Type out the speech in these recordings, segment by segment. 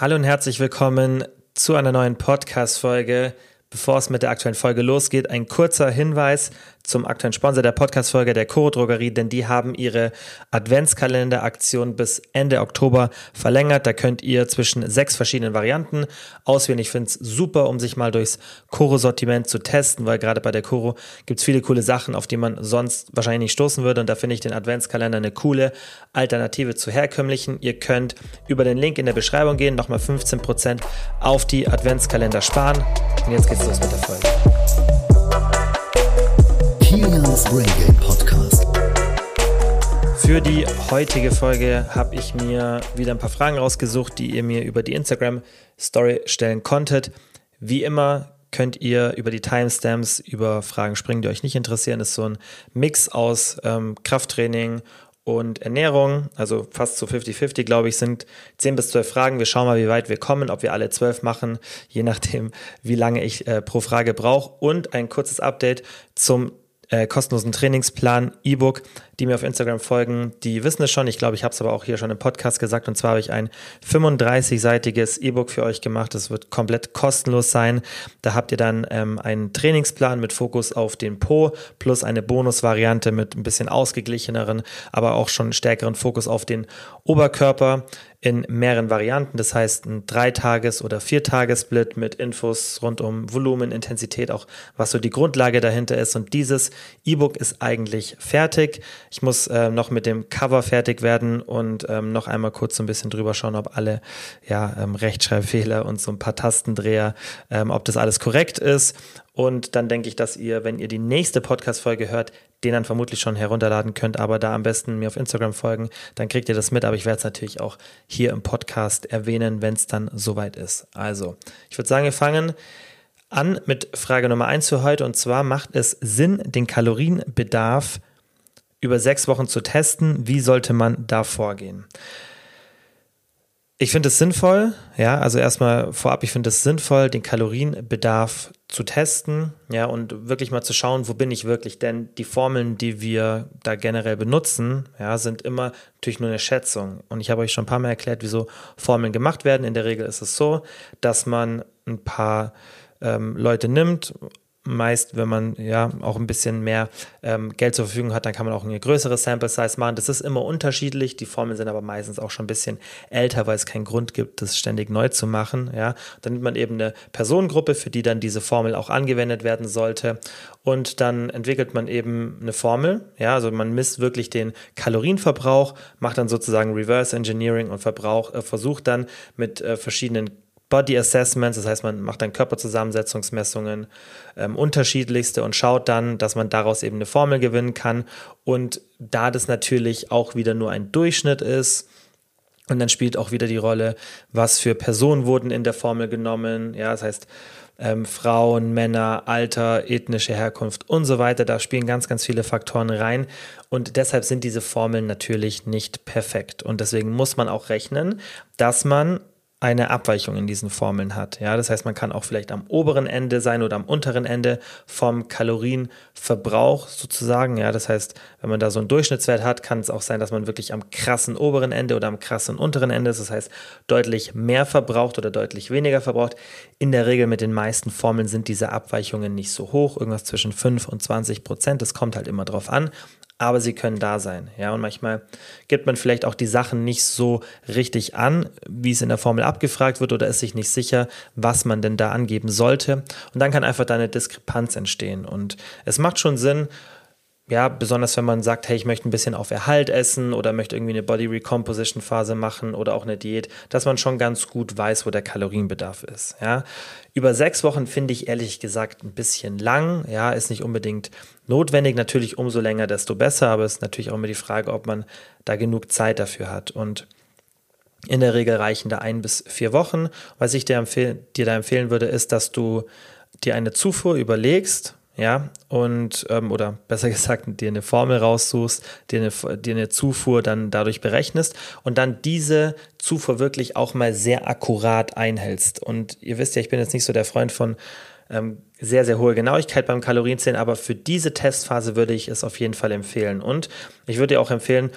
Hallo und herzlich willkommen zu einer neuen Podcast-Folge. Bevor es mit der aktuellen Folge losgeht, ein kurzer Hinweis zum aktuellen Sponsor der Podcast-Folge, der Coro Drogerie, denn die haben ihre Adventskalender-Aktion bis Ende Oktober verlängert. Da könnt ihr zwischen sechs verschiedenen Varianten auswählen. Ich finde es super, um sich mal durchs Coro-Sortiment zu testen, weil gerade bei der Coro gibt es viele coole Sachen, auf die man sonst wahrscheinlich nicht stoßen würde. Und da finde ich den Adventskalender eine coole Alternative zu herkömmlichen. Ihr könnt über den Link in der Beschreibung gehen, nochmal 15% auf die Adventskalender sparen. Und jetzt geht's los mit der Folge. Kilians Brain Game Podcast. Für die heutige Folge habe ich mir wieder ein paar Fragen rausgesucht, die ihr mir über die Instagram Story stellen konntet. Wie immer könnt ihr über die Timestamps über Fragen springen, die euch nicht interessieren. Das ist so ein Mix aus ähm, Krafttraining und Ernährung, also fast zu 50-50, glaube ich, sind 10 bis 12 Fragen. Wir schauen mal, wie weit wir kommen, ob wir alle 12 machen, je nachdem, wie lange ich äh, pro Frage brauche. Und ein kurzes Update zum äh, kostenlosen Trainingsplan, E-Book. Die mir auf Instagram folgen, die wissen es schon. Ich glaube, ich habe es aber auch hier schon im Podcast gesagt. Und zwar habe ich ein 35-seitiges E-Book für euch gemacht. Das wird komplett kostenlos sein. Da habt ihr dann ähm, einen Trainingsplan mit Fokus auf den Po plus eine Bonusvariante mit ein bisschen ausgeglicheneren, aber auch schon stärkeren Fokus auf den Oberkörper in mehreren Varianten. Das heißt, ein Dreitages- oder Viertages-Split mit Infos rund um Volumen, Intensität, auch was so die Grundlage dahinter ist. Und dieses E-Book ist eigentlich fertig. Ich muss äh, noch mit dem Cover fertig werden und ähm, noch einmal kurz so ein bisschen drüber schauen, ob alle ja, ähm, Rechtschreibfehler und so ein paar Tastendreher, ähm, ob das alles korrekt ist. Und dann denke ich, dass ihr, wenn ihr die nächste Podcast-Folge hört, den dann vermutlich schon herunterladen könnt, aber da am besten mir auf Instagram folgen, dann kriegt ihr das mit. Aber ich werde es natürlich auch hier im Podcast erwähnen, wenn es dann soweit ist. Also, ich würde sagen, wir fangen an mit Frage Nummer eins für heute. Und zwar macht es Sinn, den Kalorienbedarf über sechs Wochen zu testen. Wie sollte man da vorgehen? Ich finde es sinnvoll, ja, also erstmal vorab, ich finde es sinnvoll, den Kalorienbedarf zu testen, ja, und wirklich mal zu schauen, wo bin ich wirklich, denn die Formeln, die wir da generell benutzen, ja, sind immer natürlich nur eine Schätzung. Und ich habe euch schon ein paar Mal erklärt, wieso Formeln gemacht werden. In der Regel ist es so, dass man ein paar ähm, Leute nimmt meist, wenn man ja auch ein bisschen mehr ähm, Geld zur Verfügung hat, dann kann man auch eine größere Sample Size machen. Das ist immer unterschiedlich. Die Formeln sind aber meistens auch schon ein bisschen älter, weil es keinen Grund gibt, das ständig neu zu machen. Ja, dann nimmt man eben eine Personengruppe, für die dann diese Formel auch angewendet werden sollte. Und dann entwickelt man eben eine Formel. Ja, also man misst wirklich den Kalorienverbrauch, macht dann sozusagen Reverse Engineering und Verbrauch, äh, versucht dann mit äh, verschiedenen Body Assessments, das heißt, man macht dann Körperzusammensetzungsmessungen, ähm, unterschiedlichste und schaut dann, dass man daraus eben eine Formel gewinnen kann. Und da das natürlich auch wieder nur ein Durchschnitt ist, und dann spielt auch wieder die Rolle, was für Personen wurden in der Formel genommen. Ja, das heißt, ähm, Frauen, Männer, Alter, ethnische Herkunft und so weiter. Da spielen ganz, ganz viele Faktoren rein. Und deshalb sind diese Formeln natürlich nicht perfekt. Und deswegen muss man auch rechnen, dass man eine Abweichung in diesen Formeln hat. Ja, das heißt, man kann auch vielleicht am oberen Ende sein oder am unteren Ende vom Kalorienverbrauch sozusagen. Ja, das heißt, wenn man da so einen Durchschnittswert hat, kann es auch sein, dass man wirklich am krassen oberen Ende oder am krassen unteren Ende ist. Das heißt, deutlich mehr verbraucht oder deutlich weniger verbraucht. In der Regel mit den meisten Formeln sind diese Abweichungen nicht so hoch, irgendwas zwischen 5 und 20 Prozent. Das kommt halt immer drauf an aber sie können da sein. Ja, und manchmal gibt man vielleicht auch die Sachen nicht so richtig an, wie es in der Formel abgefragt wird oder ist sich nicht sicher, was man denn da angeben sollte. Und dann kann einfach da eine Diskrepanz entstehen. Und es macht schon Sinn, ja, besonders wenn man sagt, hey, ich möchte ein bisschen auf Erhalt essen oder möchte irgendwie eine Body Recomposition Phase machen oder auch eine Diät, dass man schon ganz gut weiß, wo der Kalorienbedarf ist. Ja, über sechs Wochen finde ich ehrlich gesagt ein bisschen lang. Ja, ist nicht unbedingt notwendig. Natürlich umso länger, desto besser. Aber es ist natürlich auch immer die Frage, ob man da genug Zeit dafür hat. Und in der Regel reichen da ein bis vier Wochen. Was ich dir, dir da empfehlen würde, ist, dass du dir eine Zufuhr überlegst ja, und ähm, oder besser gesagt, dir eine Formel raussuchst, dir eine, dir eine Zufuhr dann dadurch berechnest und dann diese Zufuhr wirklich auch mal sehr akkurat einhältst. Und ihr wisst ja, ich bin jetzt nicht so der Freund von ähm, sehr, sehr hohe Genauigkeit beim Kalorienzählen, aber für diese Testphase würde ich es auf jeden Fall empfehlen. Und ich würde dir auch empfehlen,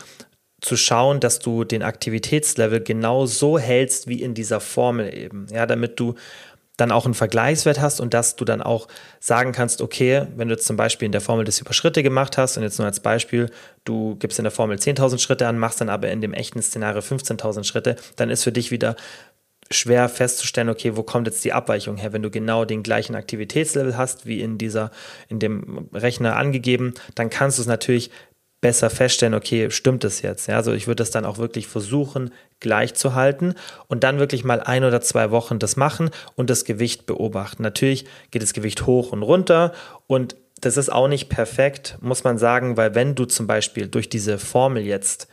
zu schauen, dass du den Aktivitätslevel genau so hältst wie in dieser Formel eben. Ja, damit du dann auch einen Vergleichswert hast und dass du dann auch sagen kannst, okay, wenn du zum Beispiel in der Formel das über Schritte gemacht hast und jetzt nur als Beispiel, du gibst in der Formel 10.000 Schritte an, machst dann aber in dem echten Szenario 15.000 Schritte, dann ist für dich wieder schwer festzustellen, okay, wo kommt jetzt die Abweichung her? Wenn du genau den gleichen Aktivitätslevel hast, wie in dieser, in dem Rechner angegeben, dann kannst du es natürlich besser feststellen, okay, stimmt es jetzt? Ja, also ich würde das dann auch wirklich versuchen, gleich zu halten und dann wirklich mal ein oder zwei Wochen das machen und das Gewicht beobachten. Natürlich geht das Gewicht hoch und runter und das ist auch nicht perfekt, muss man sagen, weil wenn du zum Beispiel durch diese Formel jetzt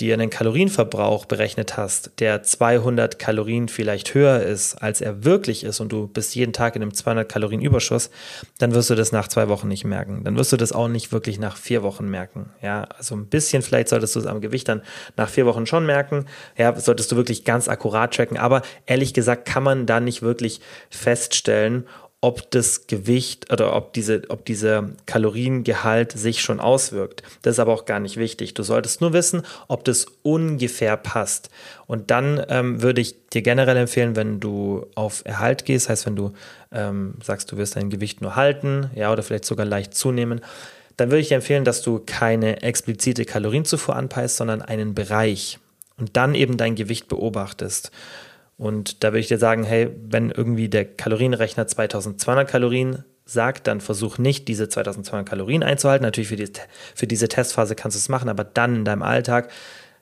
dir einen Kalorienverbrauch berechnet hast, der 200 Kalorien vielleicht höher ist, als er wirklich ist und du bist jeden Tag in einem 200 Kalorien Überschuss, dann wirst du das nach zwei Wochen nicht merken. Dann wirst du das auch nicht wirklich nach vier Wochen merken. Ja, also ein bisschen vielleicht solltest du es am Gewicht dann nach vier Wochen schon merken. Ja, solltest du wirklich ganz akkurat tracken. Aber ehrlich gesagt kann man da nicht wirklich feststellen, ob das Gewicht oder ob diese, ob dieser Kaloriengehalt sich schon auswirkt. Das ist aber auch gar nicht wichtig. Du solltest nur wissen, ob das ungefähr passt. Und dann ähm, würde ich dir generell empfehlen, wenn du auf Erhalt gehst, heißt, wenn du ähm, sagst, du wirst dein Gewicht nur halten, ja, oder vielleicht sogar leicht zunehmen, dann würde ich dir empfehlen, dass du keine explizite Kalorienzufuhr anpeilst, sondern einen Bereich und dann eben dein Gewicht beobachtest. Und da würde ich dir sagen, hey, wenn irgendwie der Kalorienrechner 2200 Kalorien sagt, dann versuch nicht, diese 2200 Kalorien einzuhalten. Natürlich für, die, für diese Testphase kannst du es machen, aber dann in deinem Alltag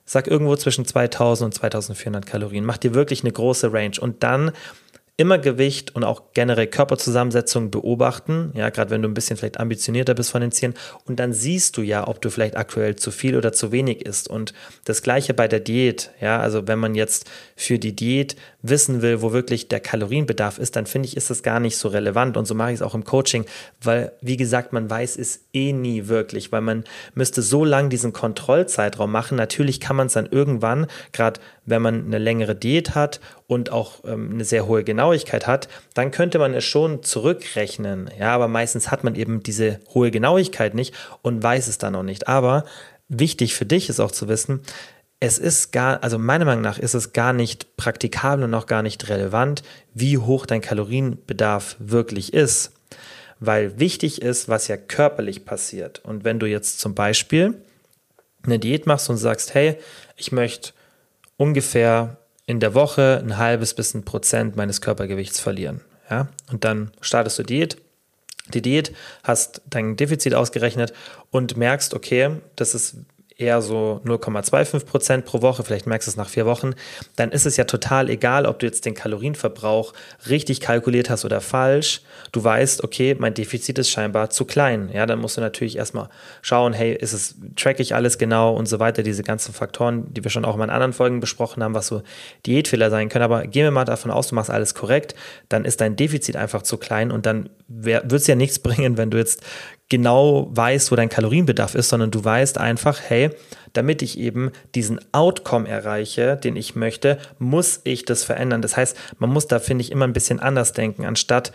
sag irgendwo zwischen 2000 und 2400 Kalorien. Mach dir wirklich eine große Range und dann immer Gewicht und auch generell Körperzusammensetzung beobachten, ja, gerade wenn du ein bisschen vielleicht ambitionierter bist von den Zielen. Und dann siehst du ja, ob du vielleicht aktuell zu viel oder zu wenig isst. Und das gleiche bei der Diät, ja, also wenn man jetzt für die Diät wissen will, wo wirklich der Kalorienbedarf ist, dann finde ich, ist das gar nicht so relevant. Und so mache ich es auch im Coaching, weil wie gesagt, man weiß es eh nie wirklich, weil man müsste so lang diesen Kontrollzeitraum machen. Natürlich kann man es dann irgendwann, gerade wenn man eine längere Diät hat und auch ähm, eine sehr hohe Genauigkeit hat, dann könnte man es schon zurückrechnen. Ja, aber meistens hat man eben diese hohe Genauigkeit nicht und weiß es dann auch nicht. Aber wichtig für dich ist auch zu wissen, es ist gar, also meiner Meinung nach ist es gar nicht praktikabel und auch gar nicht relevant, wie hoch dein Kalorienbedarf wirklich ist. Weil wichtig ist, was ja körperlich passiert. Und wenn du jetzt zum Beispiel eine Diät machst und sagst, hey, ich möchte ungefähr in der Woche ein halbes bis ein Prozent meines Körpergewichts verlieren. Ja? Und dann startest du Diät, die Diät, hast dein Defizit ausgerechnet und merkst, okay, das ist eher so 0,25 Prozent pro Woche, vielleicht merkst du es nach vier Wochen, dann ist es ja total egal, ob du jetzt den Kalorienverbrauch richtig kalkuliert hast oder falsch. Du weißt, okay, mein Defizit ist scheinbar zu klein. Ja, dann musst du natürlich erstmal schauen, hey, ist es, track ich alles genau und so weiter, diese ganzen Faktoren, die wir schon auch in anderen Folgen besprochen haben, was so Diätfehler sein können. Aber gehen wir mal davon aus, du machst alles korrekt, dann ist dein Defizit einfach zu klein und dann wird es ja nichts bringen, wenn du jetzt genau weißt, wo dein Kalorienbedarf ist, sondern du weißt einfach, hey, damit ich eben diesen Outcome erreiche, den ich möchte, muss ich das verändern. Das heißt, man muss da, finde ich, immer ein bisschen anders denken, anstatt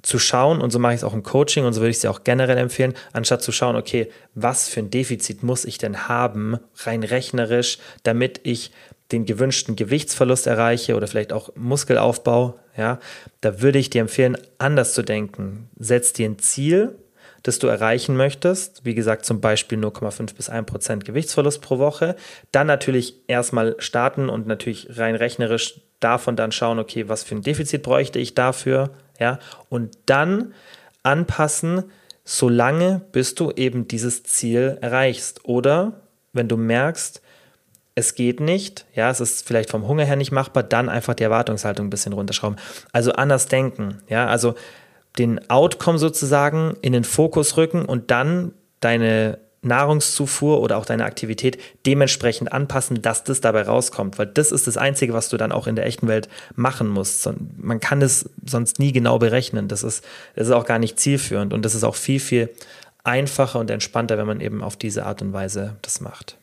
zu schauen, und so mache ich es auch im Coaching und so würde ich es dir auch generell empfehlen, anstatt zu schauen, okay, was für ein Defizit muss ich denn haben, rein rechnerisch, damit ich den gewünschten Gewichtsverlust erreiche oder vielleicht auch Muskelaufbau, ja, da würde ich dir empfehlen, anders zu denken. Setz dir ein Ziel, das du erreichen möchtest, wie gesagt zum Beispiel 0,5 bis 1 Prozent Gewichtsverlust pro Woche, dann natürlich erstmal starten und natürlich rein rechnerisch davon dann schauen, okay, was für ein Defizit bräuchte ich dafür, ja, und dann anpassen, solange bis du eben dieses Ziel erreichst. Oder wenn du merkst, es geht nicht, ja, es ist vielleicht vom Hunger her nicht machbar, dann einfach die Erwartungshaltung ein bisschen runterschrauben. Also anders denken, ja, also den Outcome sozusagen in den Fokus rücken und dann deine Nahrungszufuhr oder auch deine Aktivität dementsprechend anpassen, dass das dabei rauskommt. Weil das ist das Einzige, was du dann auch in der echten Welt machen musst. Man kann es sonst nie genau berechnen. Das ist, das ist auch gar nicht zielführend und das ist auch viel, viel einfacher und entspannter, wenn man eben auf diese Art und Weise das macht.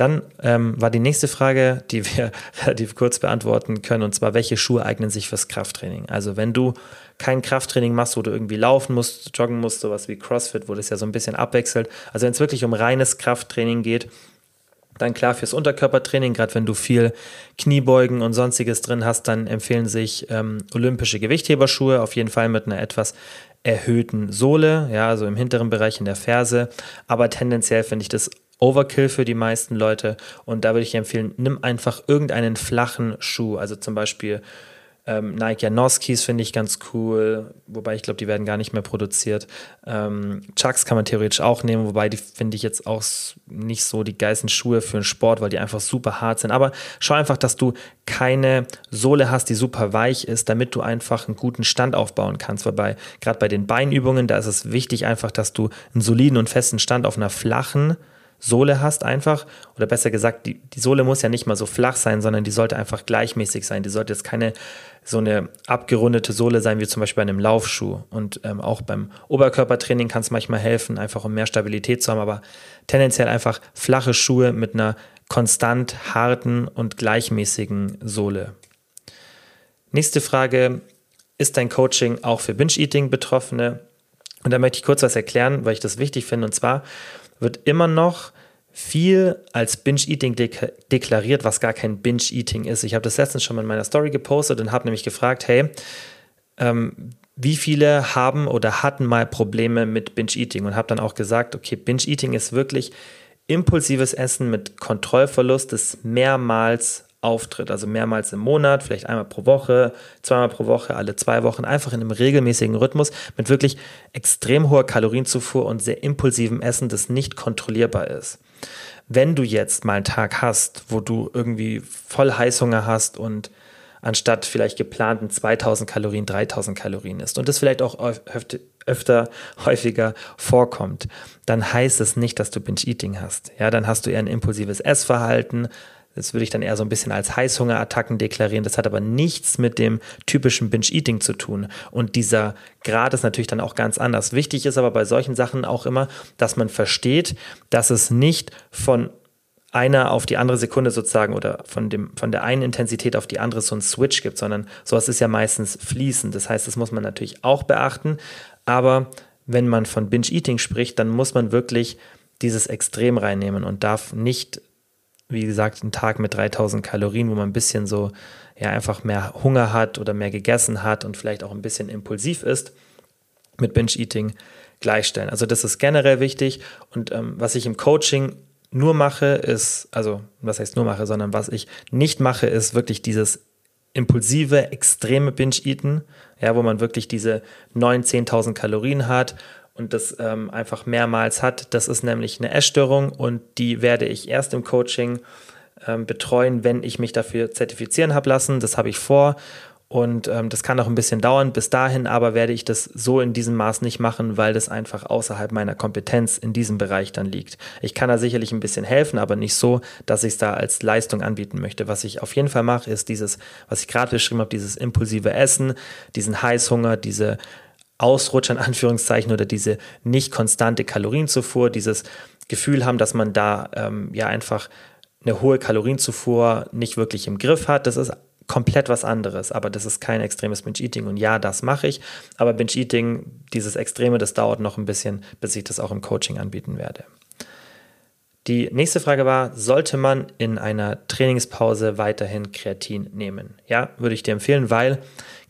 Dann ähm, war die nächste Frage, die wir relativ kurz beantworten können, und zwar, welche Schuhe eignen sich fürs Krafttraining? Also wenn du kein Krafttraining machst, wo du irgendwie laufen musst, joggen musst, sowas wie CrossFit, wo das ja so ein bisschen abwechselt. Also wenn es wirklich um reines Krafttraining geht, dann klar fürs Unterkörpertraining, gerade wenn du viel Kniebeugen und sonstiges drin hast, dann empfehlen sich ähm, olympische Gewichtheberschuhe, auf jeden Fall mit einer etwas erhöhten Sohle, ja, also im hinteren Bereich in der Ferse. Aber tendenziell finde ich das Overkill für die meisten Leute und da würde ich empfehlen, nimm einfach irgendeinen flachen Schuh, also zum Beispiel ähm, Nike Janoskis finde ich ganz cool, wobei ich glaube, die werden gar nicht mehr produziert. Ähm, Chucks kann man theoretisch auch nehmen, wobei die finde ich jetzt auch nicht so die geilsten Schuhe für den Sport, weil die einfach super hart sind. Aber schau einfach, dass du keine Sohle hast, die super weich ist, damit du einfach einen guten Stand aufbauen kannst. Weil gerade bei den Beinübungen, da ist es wichtig einfach, dass du einen soliden und festen Stand auf einer flachen Sohle hast einfach, oder besser gesagt, die, die Sohle muss ja nicht mal so flach sein, sondern die sollte einfach gleichmäßig sein. Die sollte jetzt keine so eine abgerundete Sohle sein, wie zum Beispiel bei einem Laufschuh. Und ähm, auch beim Oberkörpertraining kann es manchmal helfen, einfach um mehr Stabilität zu haben, aber tendenziell einfach flache Schuhe mit einer konstant harten und gleichmäßigen Sohle. Nächste Frage, ist dein Coaching auch für Binge-Eating-Betroffene? Und da möchte ich kurz was erklären, weil ich das wichtig finde. Und zwar wird immer noch viel als Binge-Eating dek deklariert, was gar kein Binge-Eating ist. Ich habe das letztens schon mal in meiner Story gepostet und habe nämlich gefragt, hey, ähm, wie viele haben oder hatten mal Probleme mit Binge-Eating und habe dann auch gesagt, okay, Binge-Eating ist wirklich impulsives Essen mit Kontrollverlust, das mehrmals auftritt, also mehrmals im Monat, vielleicht einmal pro Woche, zweimal pro Woche, alle zwei Wochen, einfach in einem regelmäßigen Rhythmus mit wirklich extrem hoher Kalorienzufuhr und sehr impulsivem Essen, das nicht kontrollierbar ist. Wenn du jetzt mal einen Tag hast, wo du irgendwie voll Heißhunger hast und anstatt vielleicht geplanten 2000 Kalorien 3000 Kalorien isst und das vielleicht auch öfter, häufiger vorkommt, dann heißt es nicht, dass du Binge-Eating hast. Ja, dann hast du eher ein impulsives Essverhalten, das würde ich dann eher so ein bisschen als Heißhungerattacken deklarieren. Das hat aber nichts mit dem typischen Binge-Eating zu tun. Und dieser Grad ist natürlich dann auch ganz anders. Wichtig ist aber bei solchen Sachen auch immer, dass man versteht, dass es nicht von einer auf die andere Sekunde sozusagen oder von, dem, von der einen Intensität auf die andere so einen Switch gibt, sondern sowas ist ja meistens fließend. Das heißt, das muss man natürlich auch beachten. Aber wenn man von Binge-Eating spricht, dann muss man wirklich dieses Extrem reinnehmen und darf nicht wie gesagt, ein Tag mit 3000 Kalorien, wo man ein bisschen so, ja, einfach mehr Hunger hat oder mehr gegessen hat und vielleicht auch ein bisschen impulsiv ist, mit Binge-Eating gleichstellen. Also das ist generell wichtig und ähm, was ich im Coaching nur mache, ist, also was heißt nur mache, sondern was ich nicht mache, ist wirklich dieses impulsive, extreme Binge-Eaten, ja, wo man wirklich diese 9.000, 10.000 Kalorien hat und das ähm, einfach mehrmals hat. Das ist nämlich eine Essstörung und die werde ich erst im Coaching ähm, betreuen, wenn ich mich dafür zertifizieren habe lassen. Das habe ich vor und ähm, das kann auch ein bisschen dauern. Bis dahin aber werde ich das so in diesem Maß nicht machen, weil das einfach außerhalb meiner Kompetenz in diesem Bereich dann liegt. Ich kann da sicherlich ein bisschen helfen, aber nicht so, dass ich es da als Leistung anbieten möchte. Was ich auf jeden Fall mache, ist dieses, was ich gerade beschrieben habe, dieses impulsive Essen, diesen Heißhunger, diese Ausrutscher in Anführungszeichen oder diese nicht konstante Kalorienzufuhr, dieses Gefühl haben, dass man da ähm, ja einfach eine hohe Kalorienzufuhr nicht wirklich im Griff hat. Das ist komplett was anderes, aber das ist kein extremes Binge-Eating. Und ja, das mache ich, aber Binge-Eating, dieses Extreme, das dauert noch ein bisschen, bis ich das auch im Coaching anbieten werde. Die nächste Frage war, sollte man in einer Trainingspause weiterhin Kreatin nehmen? Ja, würde ich dir empfehlen, weil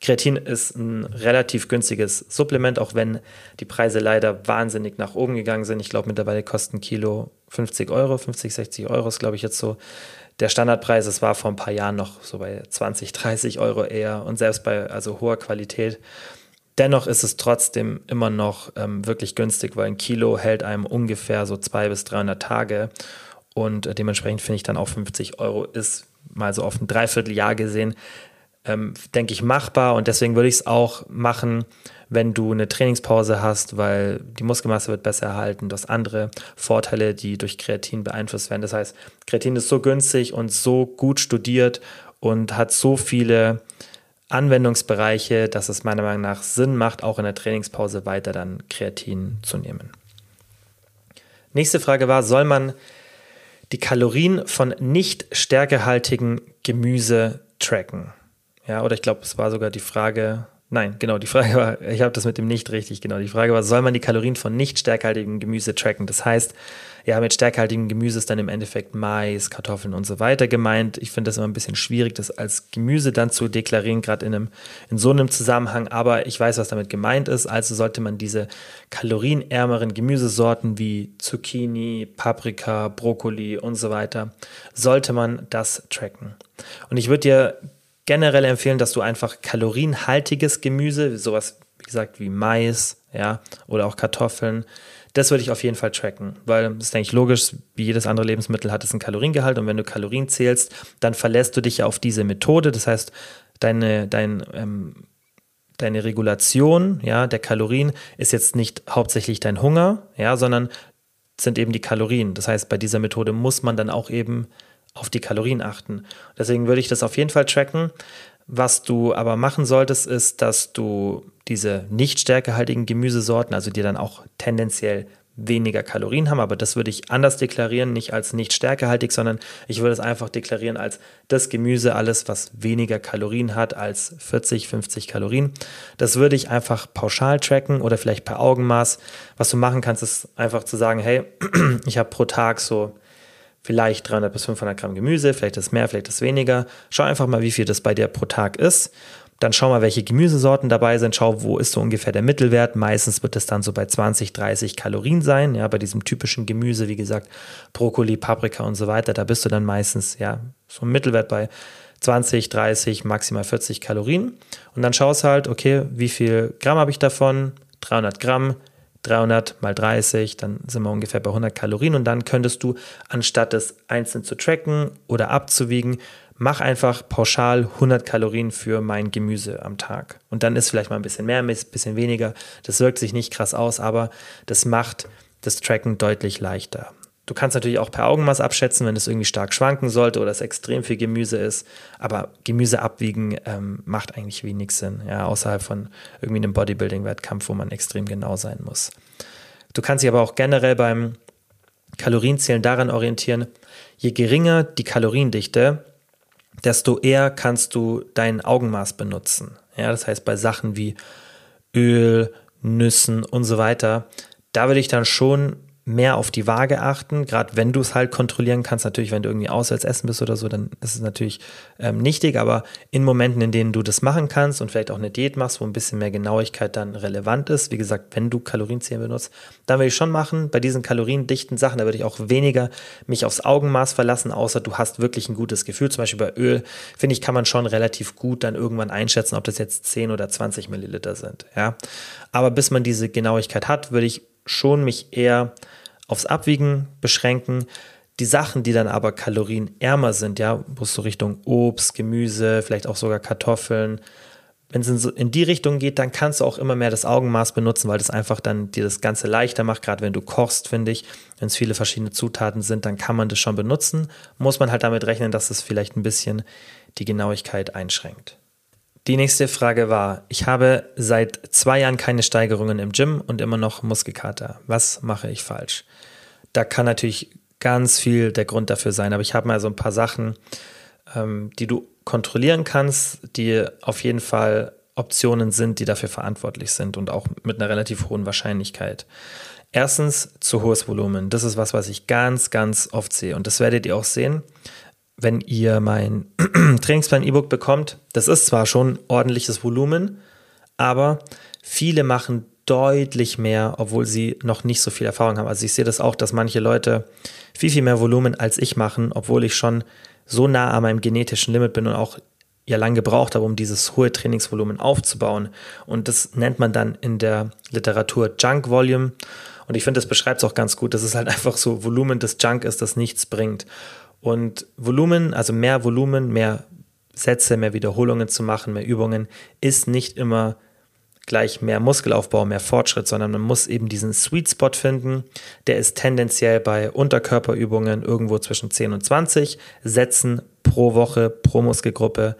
Kreatin ist ein relativ günstiges Supplement, auch wenn die Preise leider wahnsinnig nach oben gegangen sind. Ich glaube, mittlerweile kosten ein Kilo 50 Euro, 50, 60 Euro ist, glaube ich, jetzt so der Standardpreis. Es war vor ein paar Jahren noch so bei 20, 30 Euro eher und selbst bei also hoher Qualität. Dennoch ist es trotzdem immer noch ähm, wirklich günstig, weil ein Kilo hält einem ungefähr so 200 bis 300 Tage und äh, dementsprechend finde ich dann auch 50 Euro ist mal so auf ein Dreivierteljahr gesehen ähm, denke ich, machbar und deswegen würde ich es auch machen, wenn du eine Trainingspause hast, weil die Muskelmasse wird besser erhalten. Du hast andere Vorteile, die durch Kreatin beeinflusst werden. Das heißt, Kreatin ist so günstig und so gut studiert und hat so viele Anwendungsbereiche, dass es meiner Meinung nach Sinn macht, auch in der Trainingspause weiter dann Kreatin zu nehmen. Nächste Frage war, soll man die Kalorien von nicht stärkehaltigen Gemüse tracken. Ja, oder ich glaube, es war sogar die Frage, nein, genau, die Frage war, ich habe das mit dem nicht richtig, genau, die Frage war, soll man die Kalorien von nicht stärkehaltigem Gemüse tracken? Das heißt, ja, mit stärkehaltigem Gemüse ist dann im Endeffekt Mais, Kartoffeln und so weiter gemeint. Ich finde das immer ein bisschen schwierig, das als Gemüse dann zu deklarieren, gerade in, in so einem Zusammenhang. Aber ich weiß, was damit gemeint ist. Also sollte man diese kalorienärmeren Gemüsesorten wie Zucchini, Paprika, Brokkoli und so weiter, sollte man das tracken. Und ich würde dir generell empfehlen, dass du einfach kalorienhaltiges Gemüse, sowas wie gesagt wie Mais, ja, oder auch Kartoffeln, das würde ich auf jeden Fall tracken, weil das ist eigentlich logisch, wie jedes andere Lebensmittel hat es einen Kaloriengehalt und wenn du Kalorien zählst, dann verlässt du dich ja auf diese Methode. Das heißt, deine, dein, ähm, deine Regulation ja, der Kalorien ist jetzt nicht hauptsächlich dein Hunger, ja, sondern sind eben die Kalorien. Das heißt, bei dieser Methode muss man dann auch eben auf die Kalorien achten. Deswegen würde ich das auf jeden Fall tracken. Was du aber machen solltest, ist, dass du diese nicht stärkehaltigen Gemüsesorten, also die dann auch tendenziell weniger Kalorien haben, aber das würde ich anders deklarieren, nicht als nicht stärkehaltig, sondern ich würde es einfach deklarieren als das Gemüse, alles, was weniger Kalorien hat als 40, 50 Kalorien. Das würde ich einfach pauschal tracken oder vielleicht per Augenmaß. Was du machen kannst, ist einfach zu sagen, hey, ich habe pro Tag so vielleicht 300 bis 500 Gramm Gemüse, vielleicht ist mehr, vielleicht ist weniger. Schau einfach mal, wie viel das bei dir pro Tag ist. Dann schau mal, welche Gemüsesorten dabei sind. Schau, wo ist so ungefähr der Mittelwert. Meistens wird es dann so bei 20, 30 Kalorien sein. Ja, bei diesem typischen Gemüse, wie gesagt, Brokkoli, Paprika und so weiter. Da bist du dann meistens, ja, so ein Mittelwert bei 20, 30, maximal 40 Kalorien. Und dann schaust halt, okay, wie viel Gramm habe ich davon? 300 Gramm. 300 mal 30, dann sind wir ungefähr bei 100 Kalorien und dann könntest du, anstatt es einzeln zu tracken oder abzuwiegen, mach einfach pauschal 100 Kalorien für mein Gemüse am Tag. Und dann ist vielleicht mal ein bisschen mehr, ein bisschen weniger. Das wirkt sich nicht krass aus, aber das macht das Tracken deutlich leichter. Du kannst natürlich auch per Augenmaß abschätzen, wenn es irgendwie stark schwanken sollte oder es extrem viel Gemüse ist. Aber Gemüse abwiegen ähm, macht eigentlich wenig Sinn, ja, außerhalb von irgendwie einem Bodybuilding-Wettkampf, wo man extrem genau sein muss. Du kannst dich aber auch generell beim Kalorienzählen daran orientieren, je geringer die Kaloriendichte, desto eher kannst du dein Augenmaß benutzen. Ja, das heißt, bei Sachen wie Öl, Nüssen und so weiter, da würde ich dann schon mehr auf die Waage achten, gerade wenn du es halt kontrollieren kannst. Natürlich, wenn du irgendwie auswärts essen bist oder so, dann ist es natürlich ähm, nichtig, aber in Momenten, in denen du das machen kannst und vielleicht auch eine Diät machst, wo ein bisschen mehr Genauigkeit dann relevant ist, wie gesagt, wenn du Kalorienzählen benutzt, dann würde ich schon machen. Bei diesen kaloriendichten Sachen, da würde ich auch weniger mich aufs Augenmaß verlassen, außer du hast wirklich ein gutes Gefühl. Zum Beispiel bei Öl, finde ich, kann man schon relativ gut dann irgendwann einschätzen, ob das jetzt 10 oder 20 Milliliter sind. Ja, aber bis man diese Genauigkeit hat, würde ich schon mich eher aufs Abwiegen beschränken. Die Sachen, die dann aber kalorienärmer sind, ja, wo es so Richtung Obst, Gemüse, vielleicht auch sogar Kartoffeln, wenn es in, in, die Richtung geht, dann kannst du auch immer mehr das Augenmaß benutzen, weil das einfach dann dir das Ganze leichter macht, gerade wenn du kochst, finde ich. Wenn es viele verschiedene Zutaten sind, dann kann man das schon benutzen. Muss man halt damit rechnen, dass es vielleicht ein bisschen die Genauigkeit einschränkt. Die nächste Frage war, ich habe seit zwei Jahren keine Steigerungen im Gym und immer noch Muskelkater. Was mache ich falsch? Da kann natürlich ganz viel der Grund dafür sein, aber ich habe mal so ein paar Sachen, ähm, die du kontrollieren kannst, die auf jeden Fall Optionen sind, die dafür verantwortlich sind und auch mit einer relativ hohen Wahrscheinlichkeit. Erstens, zu hohes Volumen. Das ist was, was ich ganz, ganz oft sehe. Und das werdet ihr auch sehen wenn ihr mein Trainingsplan-E-Book bekommt, das ist zwar schon ordentliches Volumen, aber viele machen deutlich mehr, obwohl sie noch nicht so viel Erfahrung haben. Also ich sehe das auch, dass manche Leute viel, viel mehr Volumen als ich machen, obwohl ich schon so nah an meinem genetischen Limit bin und auch ja lang gebraucht habe, um dieses hohe Trainingsvolumen aufzubauen. Und das nennt man dann in der Literatur Junk Volume. Und ich finde, das beschreibt es auch ganz gut. Das ist halt einfach so Volumen des Junk ist, das nichts bringt. Und Volumen, also mehr Volumen, mehr Sätze, mehr Wiederholungen zu machen, mehr Übungen, ist nicht immer gleich mehr Muskelaufbau, mehr Fortschritt, sondern man muss eben diesen Sweet Spot finden. Der ist tendenziell bei Unterkörperübungen irgendwo zwischen 10 und 20 Sätzen pro Woche, pro Muskelgruppe.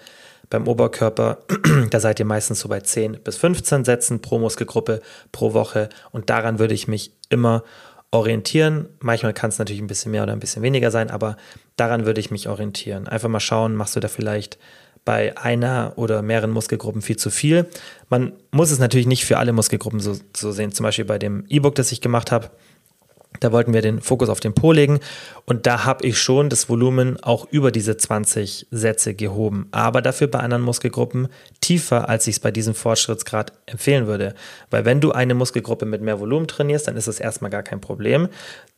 Beim Oberkörper, da seid ihr meistens so bei 10 bis 15 Sätzen pro Muskelgruppe pro Woche und daran würde ich mich immer orientieren. Manchmal kann es natürlich ein bisschen mehr oder ein bisschen weniger sein, aber daran würde ich mich orientieren. Einfach mal schauen, machst du da vielleicht bei einer oder mehreren Muskelgruppen viel zu viel. Man muss es natürlich nicht für alle Muskelgruppen so, so sehen. Zum Beispiel bei dem E-Book, das ich gemacht habe, da wollten wir den Fokus auf den Po legen und da habe ich schon das Volumen auch über diese 20 Sätze gehoben, aber dafür bei anderen Muskelgruppen tiefer, als ich es bei diesem Fortschrittsgrad empfehlen würde. Weil wenn du eine Muskelgruppe mit mehr Volumen trainierst, dann ist das erstmal gar kein Problem.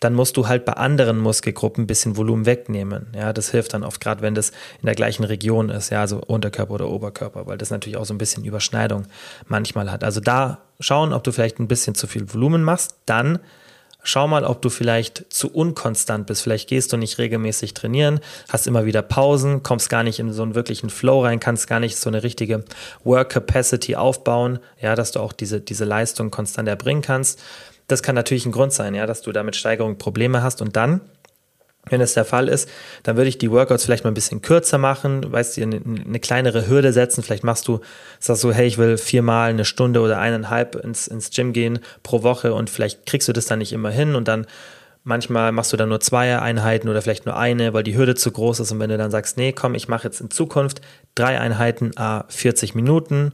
Dann musst du halt bei anderen Muskelgruppen ein bisschen Volumen wegnehmen. Ja, das hilft dann oft, gerade wenn das in der gleichen Region ist, ja, also Unterkörper oder Oberkörper, weil das natürlich auch so ein bisschen Überschneidung manchmal hat. Also da schauen, ob du vielleicht ein bisschen zu viel Volumen machst, dann Schau mal, ob du vielleicht zu unkonstant bist. Vielleicht gehst du nicht regelmäßig trainieren, hast immer wieder Pausen, kommst gar nicht in so einen wirklichen Flow rein, kannst gar nicht so eine richtige Work Capacity aufbauen, ja, dass du auch diese, diese Leistung konstant erbringen kannst. Das kann natürlich ein Grund sein, ja, dass du da mit Steigerung Probleme hast und dann wenn es der Fall ist, dann würde ich die Workouts vielleicht mal ein bisschen kürzer machen, weißt du, eine, eine kleinere Hürde setzen. Vielleicht machst du, sagst du, hey, ich will viermal eine Stunde oder eineinhalb ins, ins Gym gehen pro Woche und vielleicht kriegst du das dann nicht immer hin und dann manchmal machst du dann nur zwei Einheiten oder vielleicht nur eine, weil die Hürde zu groß ist. Und wenn du dann sagst, nee, komm, ich mache jetzt in Zukunft drei Einheiten, a 40 Minuten,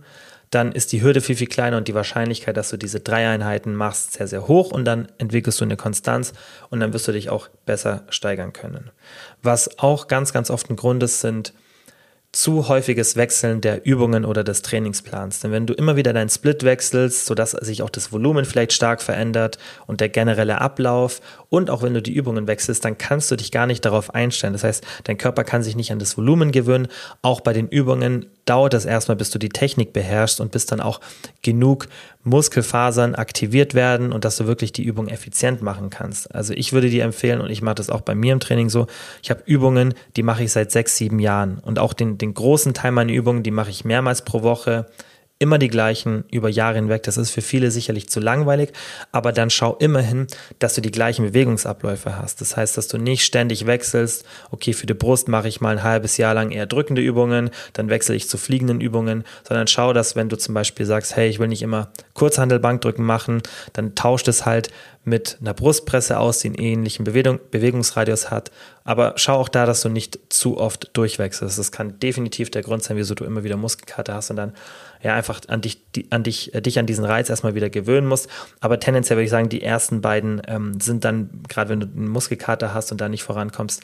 dann ist die Hürde viel, viel kleiner und die Wahrscheinlichkeit, dass du diese drei Einheiten machst, sehr, sehr hoch und dann entwickelst du eine Konstanz und dann wirst du dich auch besser steigern können. Was auch ganz, ganz oft ein Grund ist, sind zu häufiges Wechseln der Übungen oder des Trainingsplans. Denn wenn du immer wieder deinen Split wechselst, sodass sich auch das Volumen vielleicht stark verändert und der generelle Ablauf und auch wenn du die Übungen wechselst, dann kannst du dich gar nicht darauf einstellen. Das heißt, dein Körper kann sich nicht an das Volumen gewöhnen. Auch bei den Übungen dauert es erstmal, bis du die Technik beherrschst und bis dann auch genug Muskelfasern aktiviert werden und dass du wirklich die Übung effizient machen kannst. Also ich würde dir empfehlen und ich mache das auch bei mir im Training so. Ich habe Übungen, die mache ich seit sechs, sieben Jahren und auch den, den großen Teil meiner Übungen, die mache ich mehrmals pro Woche immer die gleichen über Jahre hinweg. Das ist für viele sicherlich zu langweilig, aber dann schau immerhin, dass du die gleichen Bewegungsabläufe hast. Das heißt, dass du nicht ständig wechselst. Okay, für die Brust mache ich mal ein halbes Jahr lang eher drückende Übungen, dann wechsle ich zu fliegenden Übungen, sondern schau, dass wenn du zum Beispiel sagst, hey, ich will nicht immer Kurzhandelbankdrücken machen, dann tauscht es halt mit einer Brustpresse aus, die einen ähnlichen Bewegung, Bewegungsradius hat. Aber schau auch da, dass du nicht zu oft durchwechselst. Das kann definitiv der Grund sein, wieso du immer wieder Muskelkater hast und dann ja einfach an dich, die, an dich, äh, dich an diesen Reiz erstmal wieder gewöhnen musst. Aber tendenziell würde ich sagen, die ersten beiden ähm, sind dann, gerade wenn du einen Muskelkater hast und da nicht vorankommst,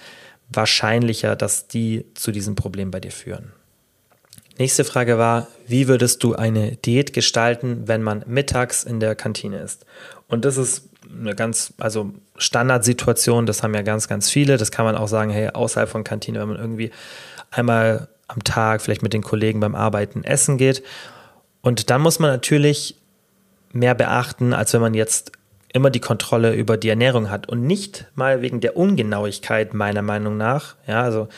wahrscheinlicher, dass die zu diesem Problem bei dir führen. Nächste Frage war, wie würdest du eine Diät gestalten, wenn man mittags in der Kantine ist? Und das ist eine ganz, also Standardsituation, das haben ja ganz, ganz viele. Das kann man auch sagen, hey, außerhalb von Kantine, wenn man irgendwie einmal am Tag vielleicht mit den Kollegen beim Arbeiten essen geht. Und dann muss man natürlich mehr beachten, als wenn man jetzt immer die Kontrolle über die Ernährung hat und nicht mal wegen der Ungenauigkeit meiner Meinung nach. Ja, also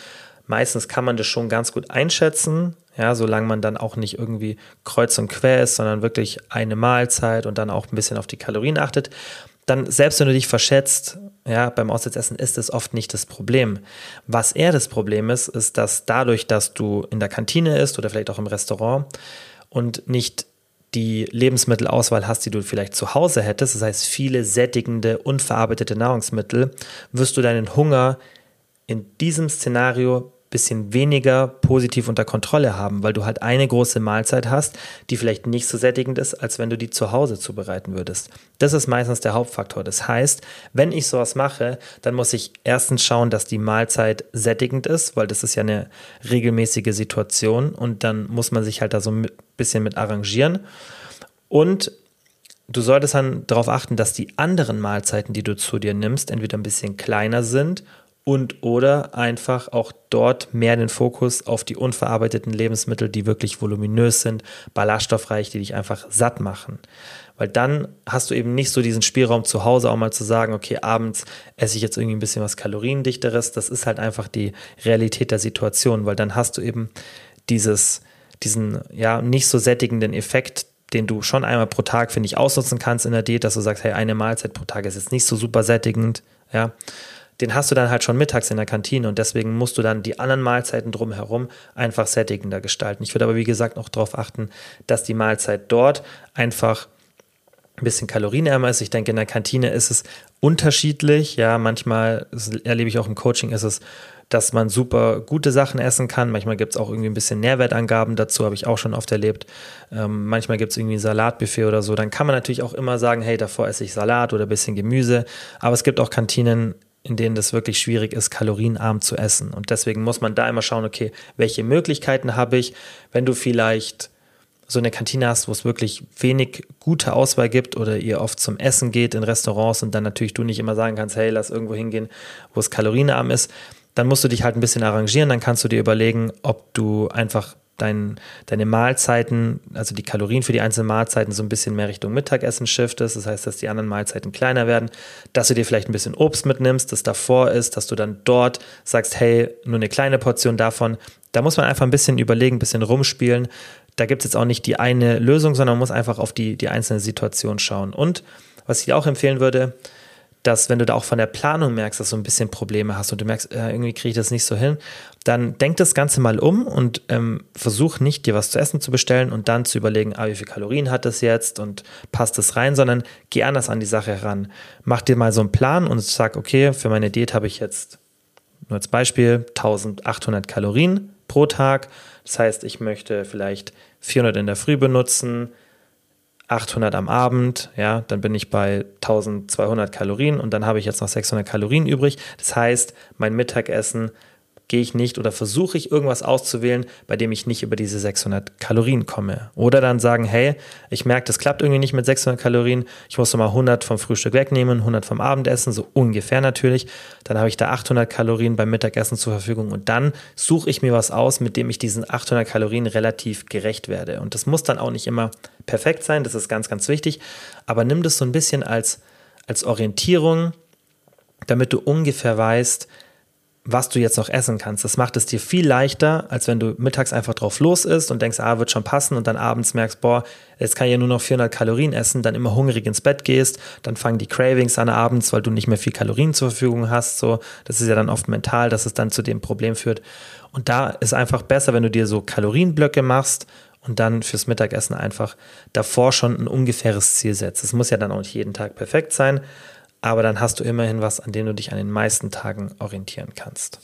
meistens kann man das schon ganz gut einschätzen, ja, solange man dann auch nicht irgendwie kreuz und quer ist, sondern wirklich eine Mahlzeit und dann auch ein bisschen auf die Kalorien achtet dann selbst wenn du dich verschätzt, ja, beim Auswärtsessen ist es oft nicht das Problem. Was eher das Problem ist, ist, dass dadurch, dass du in der Kantine isst oder vielleicht auch im Restaurant und nicht die Lebensmittelauswahl hast, die du vielleicht zu Hause hättest, das heißt viele sättigende, unverarbeitete Nahrungsmittel, wirst du deinen Hunger in diesem Szenario bisschen weniger positiv unter Kontrolle haben, weil du halt eine große Mahlzeit hast, die vielleicht nicht so sättigend ist, als wenn du die zu Hause zubereiten würdest. Das ist meistens der Hauptfaktor. Das heißt, wenn ich sowas mache, dann muss ich erstens schauen, dass die Mahlzeit sättigend ist, weil das ist ja eine regelmäßige Situation und dann muss man sich halt da so ein bisschen mit arrangieren. Und du solltest dann darauf achten, dass die anderen Mahlzeiten, die du zu dir nimmst, entweder ein bisschen kleiner sind und oder einfach auch dort mehr den Fokus auf die unverarbeiteten Lebensmittel, die wirklich voluminös sind, ballaststoffreich, die dich einfach satt machen. Weil dann hast du eben nicht so diesen Spielraum zu Hause auch mal zu sagen, okay, abends esse ich jetzt irgendwie ein bisschen was kaloriendichteres. Das ist halt einfach die Realität der Situation, weil dann hast du eben dieses, diesen ja nicht so sättigenden Effekt, den du schon einmal pro Tag, finde ich, ausnutzen kannst in der Diät, dass du sagst, hey, eine Mahlzeit pro Tag ist jetzt nicht so super sättigend, ja den hast du dann halt schon mittags in der Kantine und deswegen musst du dann die anderen Mahlzeiten drumherum einfach sättigender gestalten. Ich würde aber wie gesagt auch darauf achten, dass die Mahlzeit dort einfach ein bisschen kalorienärmer ist. Ich denke, in der Kantine ist es unterschiedlich. Ja, manchmal erlebe ich auch im Coaching, ist es, dass man super gute Sachen essen kann. Manchmal gibt es auch irgendwie ein bisschen Nährwertangaben dazu, habe ich auch schon oft erlebt. Ähm, manchmal gibt es irgendwie ein Salatbuffet oder so. Dann kann man natürlich auch immer sagen, hey, davor esse ich Salat oder ein bisschen Gemüse. Aber es gibt auch Kantinen, in denen das wirklich schwierig ist, kalorienarm zu essen. Und deswegen muss man da immer schauen, okay, welche Möglichkeiten habe ich, wenn du vielleicht so eine Kantine hast, wo es wirklich wenig gute Auswahl gibt oder ihr oft zum Essen geht in Restaurants und dann natürlich du nicht immer sagen kannst, hey, lass irgendwo hingehen, wo es kalorienarm ist, dann musst du dich halt ein bisschen arrangieren, dann kannst du dir überlegen, ob du einfach dein, deine Mahlzeiten, also die Kalorien für die einzelnen Mahlzeiten so ein bisschen mehr Richtung Mittagessen shiftest. Das heißt, dass die anderen Mahlzeiten kleiner werden, dass du dir vielleicht ein bisschen Obst mitnimmst, das davor ist, dass du dann dort sagst, hey, nur eine kleine Portion davon. Da muss man einfach ein bisschen überlegen, ein bisschen rumspielen, da gibt es jetzt auch nicht die eine Lösung, sondern man muss einfach auf die, die einzelne Situation schauen. Und was ich auch empfehlen würde, dass wenn du da auch von der Planung merkst, dass du ein bisschen Probleme hast und du merkst, äh, irgendwie kriege ich das nicht so hin, dann denk das Ganze mal um und ähm, versuch nicht, dir was zu essen zu bestellen und dann zu überlegen, ah, wie viele Kalorien hat das jetzt und passt das rein, sondern geh anders an die Sache heran. Mach dir mal so einen Plan und sag, okay, für meine Diät habe ich jetzt nur als Beispiel 1800 Kalorien pro Tag. Das heißt, ich möchte vielleicht 400 in der Früh benutzen, 800 am Abend, ja, dann bin ich bei 1200 Kalorien und dann habe ich jetzt noch 600 Kalorien übrig. Das heißt, mein Mittagessen gehe ich nicht oder versuche ich irgendwas auszuwählen, bei dem ich nicht über diese 600 Kalorien komme. Oder dann sagen, hey, ich merke, das klappt irgendwie nicht mit 600 Kalorien, ich muss nochmal 100 vom Frühstück wegnehmen, 100 vom Abendessen, so ungefähr natürlich. Dann habe ich da 800 Kalorien beim Mittagessen zur Verfügung und dann suche ich mir was aus, mit dem ich diesen 800 Kalorien relativ gerecht werde. Und das muss dann auch nicht immer perfekt sein, das ist ganz, ganz wichtig, aber nimm das so ein bisschen als, als Orientierung, damit du ungefähr weißt, was du jetzt noch essen kannst. Das macht es dir viel leichter, als wenn du mittags einfach drauf los isst und denkst, ah, wird schon passen und dann abends merkst, boah, jetzt kann ich ja nur noch 400 Kalorien essen, dann immer hungrig ins Bett gehst, dann fangen die Cravings an abends, weil du nicht mehr viel Kalorien zur Verfügung hast. So, das ist ja dann oft mental, dass es dann zu dem Problem führt. Und da ist einfach besser, wenn du dir so Kalorienblöcke machst und dann fürs Mittagessen einfach davor schon ein ungefähres Ziel setzt. Es muss ja dann auch nicht jeden Tag perfekt sein, aber dann hast du immerhin was, an dem du dich an den meisten Tagen orientieren kannst.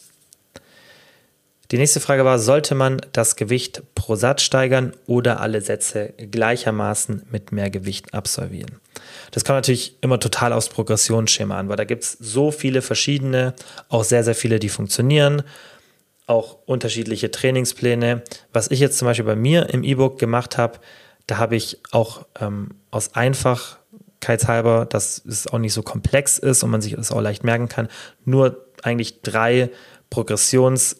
Die nächste Frage war, sollte man das Gewicht pro Satz steigern oder alle Sätze gleichermaßen mit mehr Gewicht absolvieren? Das kommt natürlich immer total aufs Progressionsschema an, weil da gibt es so viele verschiedene, auch sehr, sehr viele, die funktionieren, auch unterschiedliche Trainingspläne. Was ich jetzt zum Beispiel bei mir im E-Book gemacht habe, da habe ich auch ähm, aus einfach halber, dass es auch nicht so komplex ist und man sich das auch leicht merken kann, nur eigentlich drei Progressions-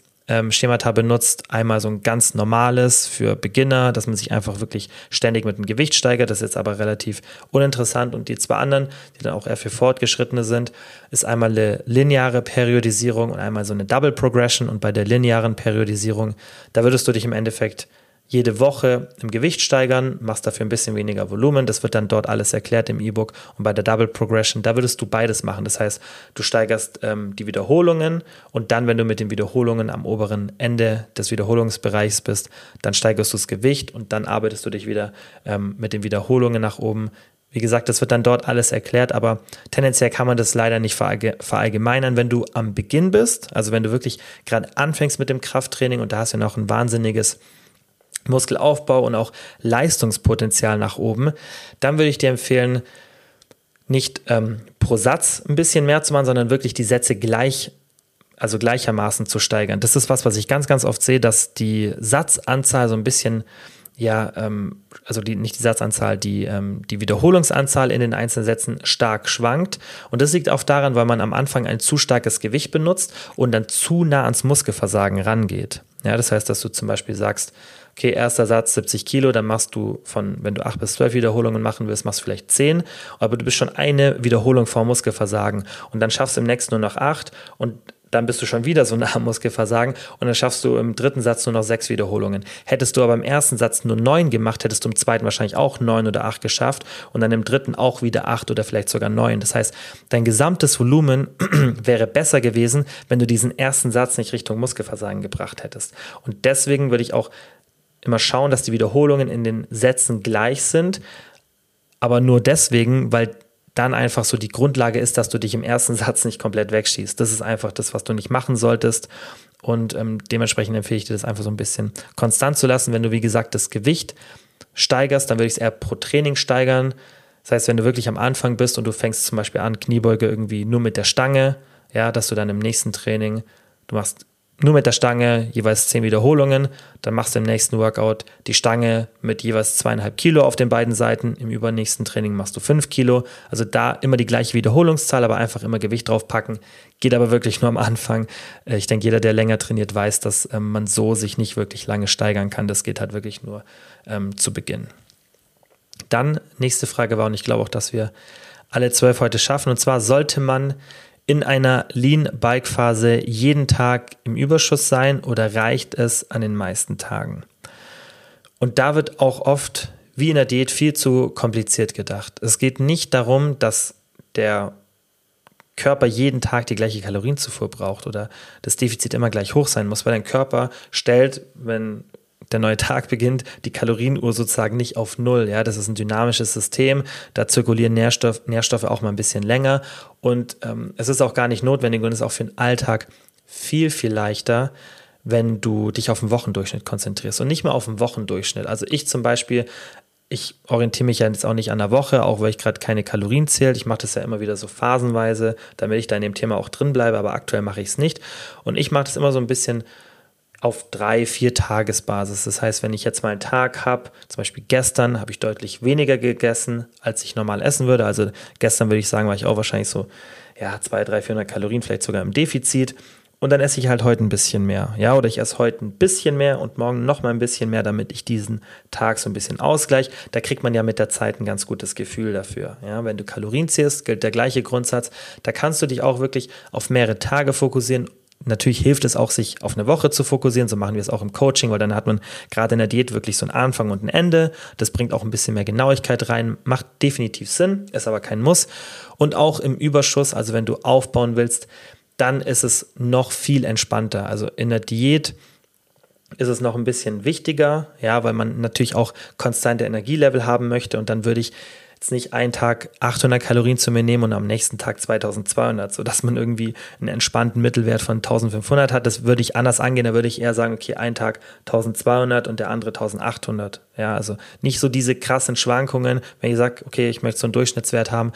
Schemata benutzt. Einmal so ein ganz normales für Beginner, dass man sich einfach wirklich ständig mit dem Gewicht steigert. Das ist jetzt aber relativ uninteressant. Und die zwei anderen, die dann auch eher für Fortgeschrittene sind, ist einmal eine lineare Periodisierung und einmal so eine Double Progression. Und bei der linearen Periodisierung, da würdest du dich im Endeffekt jede Woche im Gewicht steigern, machst dafür ein bisschen weniger Volumen. Das wird dann dort alles erklärt im E-Book. Und bei der Double Progression, da würdest du beides machen. Das heißt, du steigerst ähm, die Wiederholungen und dann, wenn du mit den Wiederholungen am oberen Ende des Wiederholungsbereichs bist, dann steigerst du das Gewicht und dann arbeitest du dich wieder ähm, mit den Wiederholungen nach oben. Wie gesagt, das wird dann dort alles erklärt, aber tendenziell kann man das leider nicht verallgemeinern, wenn du am Beginn bist, also wenn du wirklich gerade anfängst mit dem Krafttraining und da hast du noch ein wahnsinniges Muskelaufbau und auch Leistungspotenzial nach oben, dann würde ich dir empfehlen, nicht ähm, pro Satz ein bisschen mehr zu machen, sondern wirklich die Sätze gleich, also gleichermaßen zu steigern. Das ist was, was ich ganz, ganz oft sehe, dass die Satzanzahl so ein bisschen, ja, ähm, also die, nicht die Satzanzahl, die, ähm, die Wiederholungsanzahl in den einzelnen Sätzen stark schwankt. Und das liegt auch daran, weil man am Anfang ein zu starkes Gewicht benutzt und dann zu nah ans Muskelversagen rangeht. Ja, das heißt, dass du zum Beispiel sagst, okay, erster Satz 70 Kilo, dann machst du von, wenn du 8 bis 12 Wiederholungen machen willst, machst du vielleicht 10, aber du bist schon eine Wiederholung vor Muskelversagen und dann schaffst du im nächsten nur noch 8 und dann bist du schon wieder so nah am Muskelversagen und dann schaffst du im dritten Satz nur noch sechs Wiederholungen. Hättest du aber im ersten Satz nur neun gemacht, hättest du im zweiten wahrscheinlich auch neun oder acht geschafft und dann im dritten auch wieder acht oder vielleicht sogar neun. Das heißt, dein gesamtes Volumen wäre besser gewesen, wenn du diesen ersten Satz nicht Richtung Muskelversagen gebracht hättest. Und deswegen würde ich auch immer schauen, dass die Wiederholungen in den Sätzen gleich sind. aber nur deswegen, weil dann einfach so die Grundlage ist, dass du dich im ersten Satz nicht komplett wegschießt. Das ist einfach das, was du nicht machen solltest. Und ähm, dementsprechend empfehle ich dir das einfach so ein bisschen konstant zu lassen. Wenn du, wie gesagt, das Gewicht steigerst, dann würde ich es eher pro Training steigern. Das heißt, wenn du wirklich am Anfang bist und du fängst zum Beispiel an, Kniebeuge irgendwie nur mit der Stange, ja, dass du dann im nächsten Training, du machst nur mit der Stange jeweils zehn Wiederholungen. Dann machst du im nächsten Workout die Stange mit jeweils zweieinhalb Kilo auf den beiden Seiten. Im übernächsten Training machst du fünf Kilo. Also da immer die gleiche Wiederholungszahl, aber einfach immer Gewicht draufpacken. Geht aber wirklich nur am Anfang. Äh, ich denke, jeder, der länger trainiert, weiß, dass ähm, man so sich nicht wirklich lange steigern kann. Das geht halt wirklich nur ähm, zu Beginn. Dann, nächste Frage war, und ich glaube auch, dass wir alle zwölf heute schaffen. Und zwar sollte man in einer Lean-Bike-Phase jeden Tag im Überschuss sein oder reicht es an den meisten Tagen? Und da wird auch oft, wie in der Diät, viel zu kompliziert gedacht. Es geht nicht darum, dass der Körper jeden Tag die gleiche Kalorienzufuhr braucht oder das Defizit immer gleich hoch sein muss, weil dein Körper stellt, wenn der neue Tag beginnt, die Kalorienuhr sozusagen nicht auf Null. Ja, das ist ein dynamisches System. Da zirkulieren Nährstoff, Nährstoffe auch mal ein bisschen länger. Und ähm, es ist auch gar nicht notwendig und ist auch für den Alltag viel, viel leichter, wenn du dich auf den Wochendurchschnitt konzentrierst und nicht mehr auf den Wochendurchschnitt. Also ich zum Beispiel, ich orientiere mich ja jetzt auch nicht an der Woche, auch weil ich gerade keine Kalorien zähle. Ich mache das ja immer wieder so phasenweise, damit ich da in dem Thema auch drin bleibe, aber aktuell mache ich es nicht. Und ich mache das immer so ein bisschen auf drei, vier Tagesbasis. Das heißt, wenn ich jetzt mal einen Tag habe, zum Beispiel gestern habe ich deutlich weniger gegessen, als ich normal essen würde. Also gestern würde ich sagen, war ich auch wahrscheinlich so, ja, 200, 300, 400 Kalorien, vielleicht sogar im Defizit. Und dann esse ich halt heute ein bisschen mehr. Ja, oder ich esse heute ein bisschen mehr und morgen noch mal ein bisschen mehr, damit ich diesen Tag so ein bisschen ausgleich. Da kriegt man ja mit der Zeit ein ganz gutes Gefühl dafür. Ja, wenn du Kalorien ziehst, gilt der gleiche Grundsatz. Da kannst du dich auch wirklich auf mehrere Tage fokussieren Natürlich hilft es auch, sich auf eine Woche zu fokussieren. So machen wir es auch im Coaching, weil dann hat man gerade in der Diät wirklich so einen Anfang und ein Ende. Das bringt auch ein bisschen mehr Genauigkeit rein. Macht definitiv Sinn, ist aber kein Muss. Und auch im Überschuss, also wenn du aufbauen willst, dann ist es noch viel entspannter. Also in der Diät ist es noch ein bisschen wichtiger, ja, weil man natürlich auch konstante Energielevel haben möchte. Und dann würde ich jetzt nicht einen Tag 800 Kalorien zu mir nehmen und am nächsten Tag 2200, sodass man irgendwie einen entspannten Mittelwert von 1500 hat. Das würde ich anders angehen. Da würde ich eher sagen, okay, ein Tag 1200 und der andere 1800. Ja, also nicht so diese krassen Schwankungen, wenn ich sage, okay, ich möchte so einen Durchschnittswert haben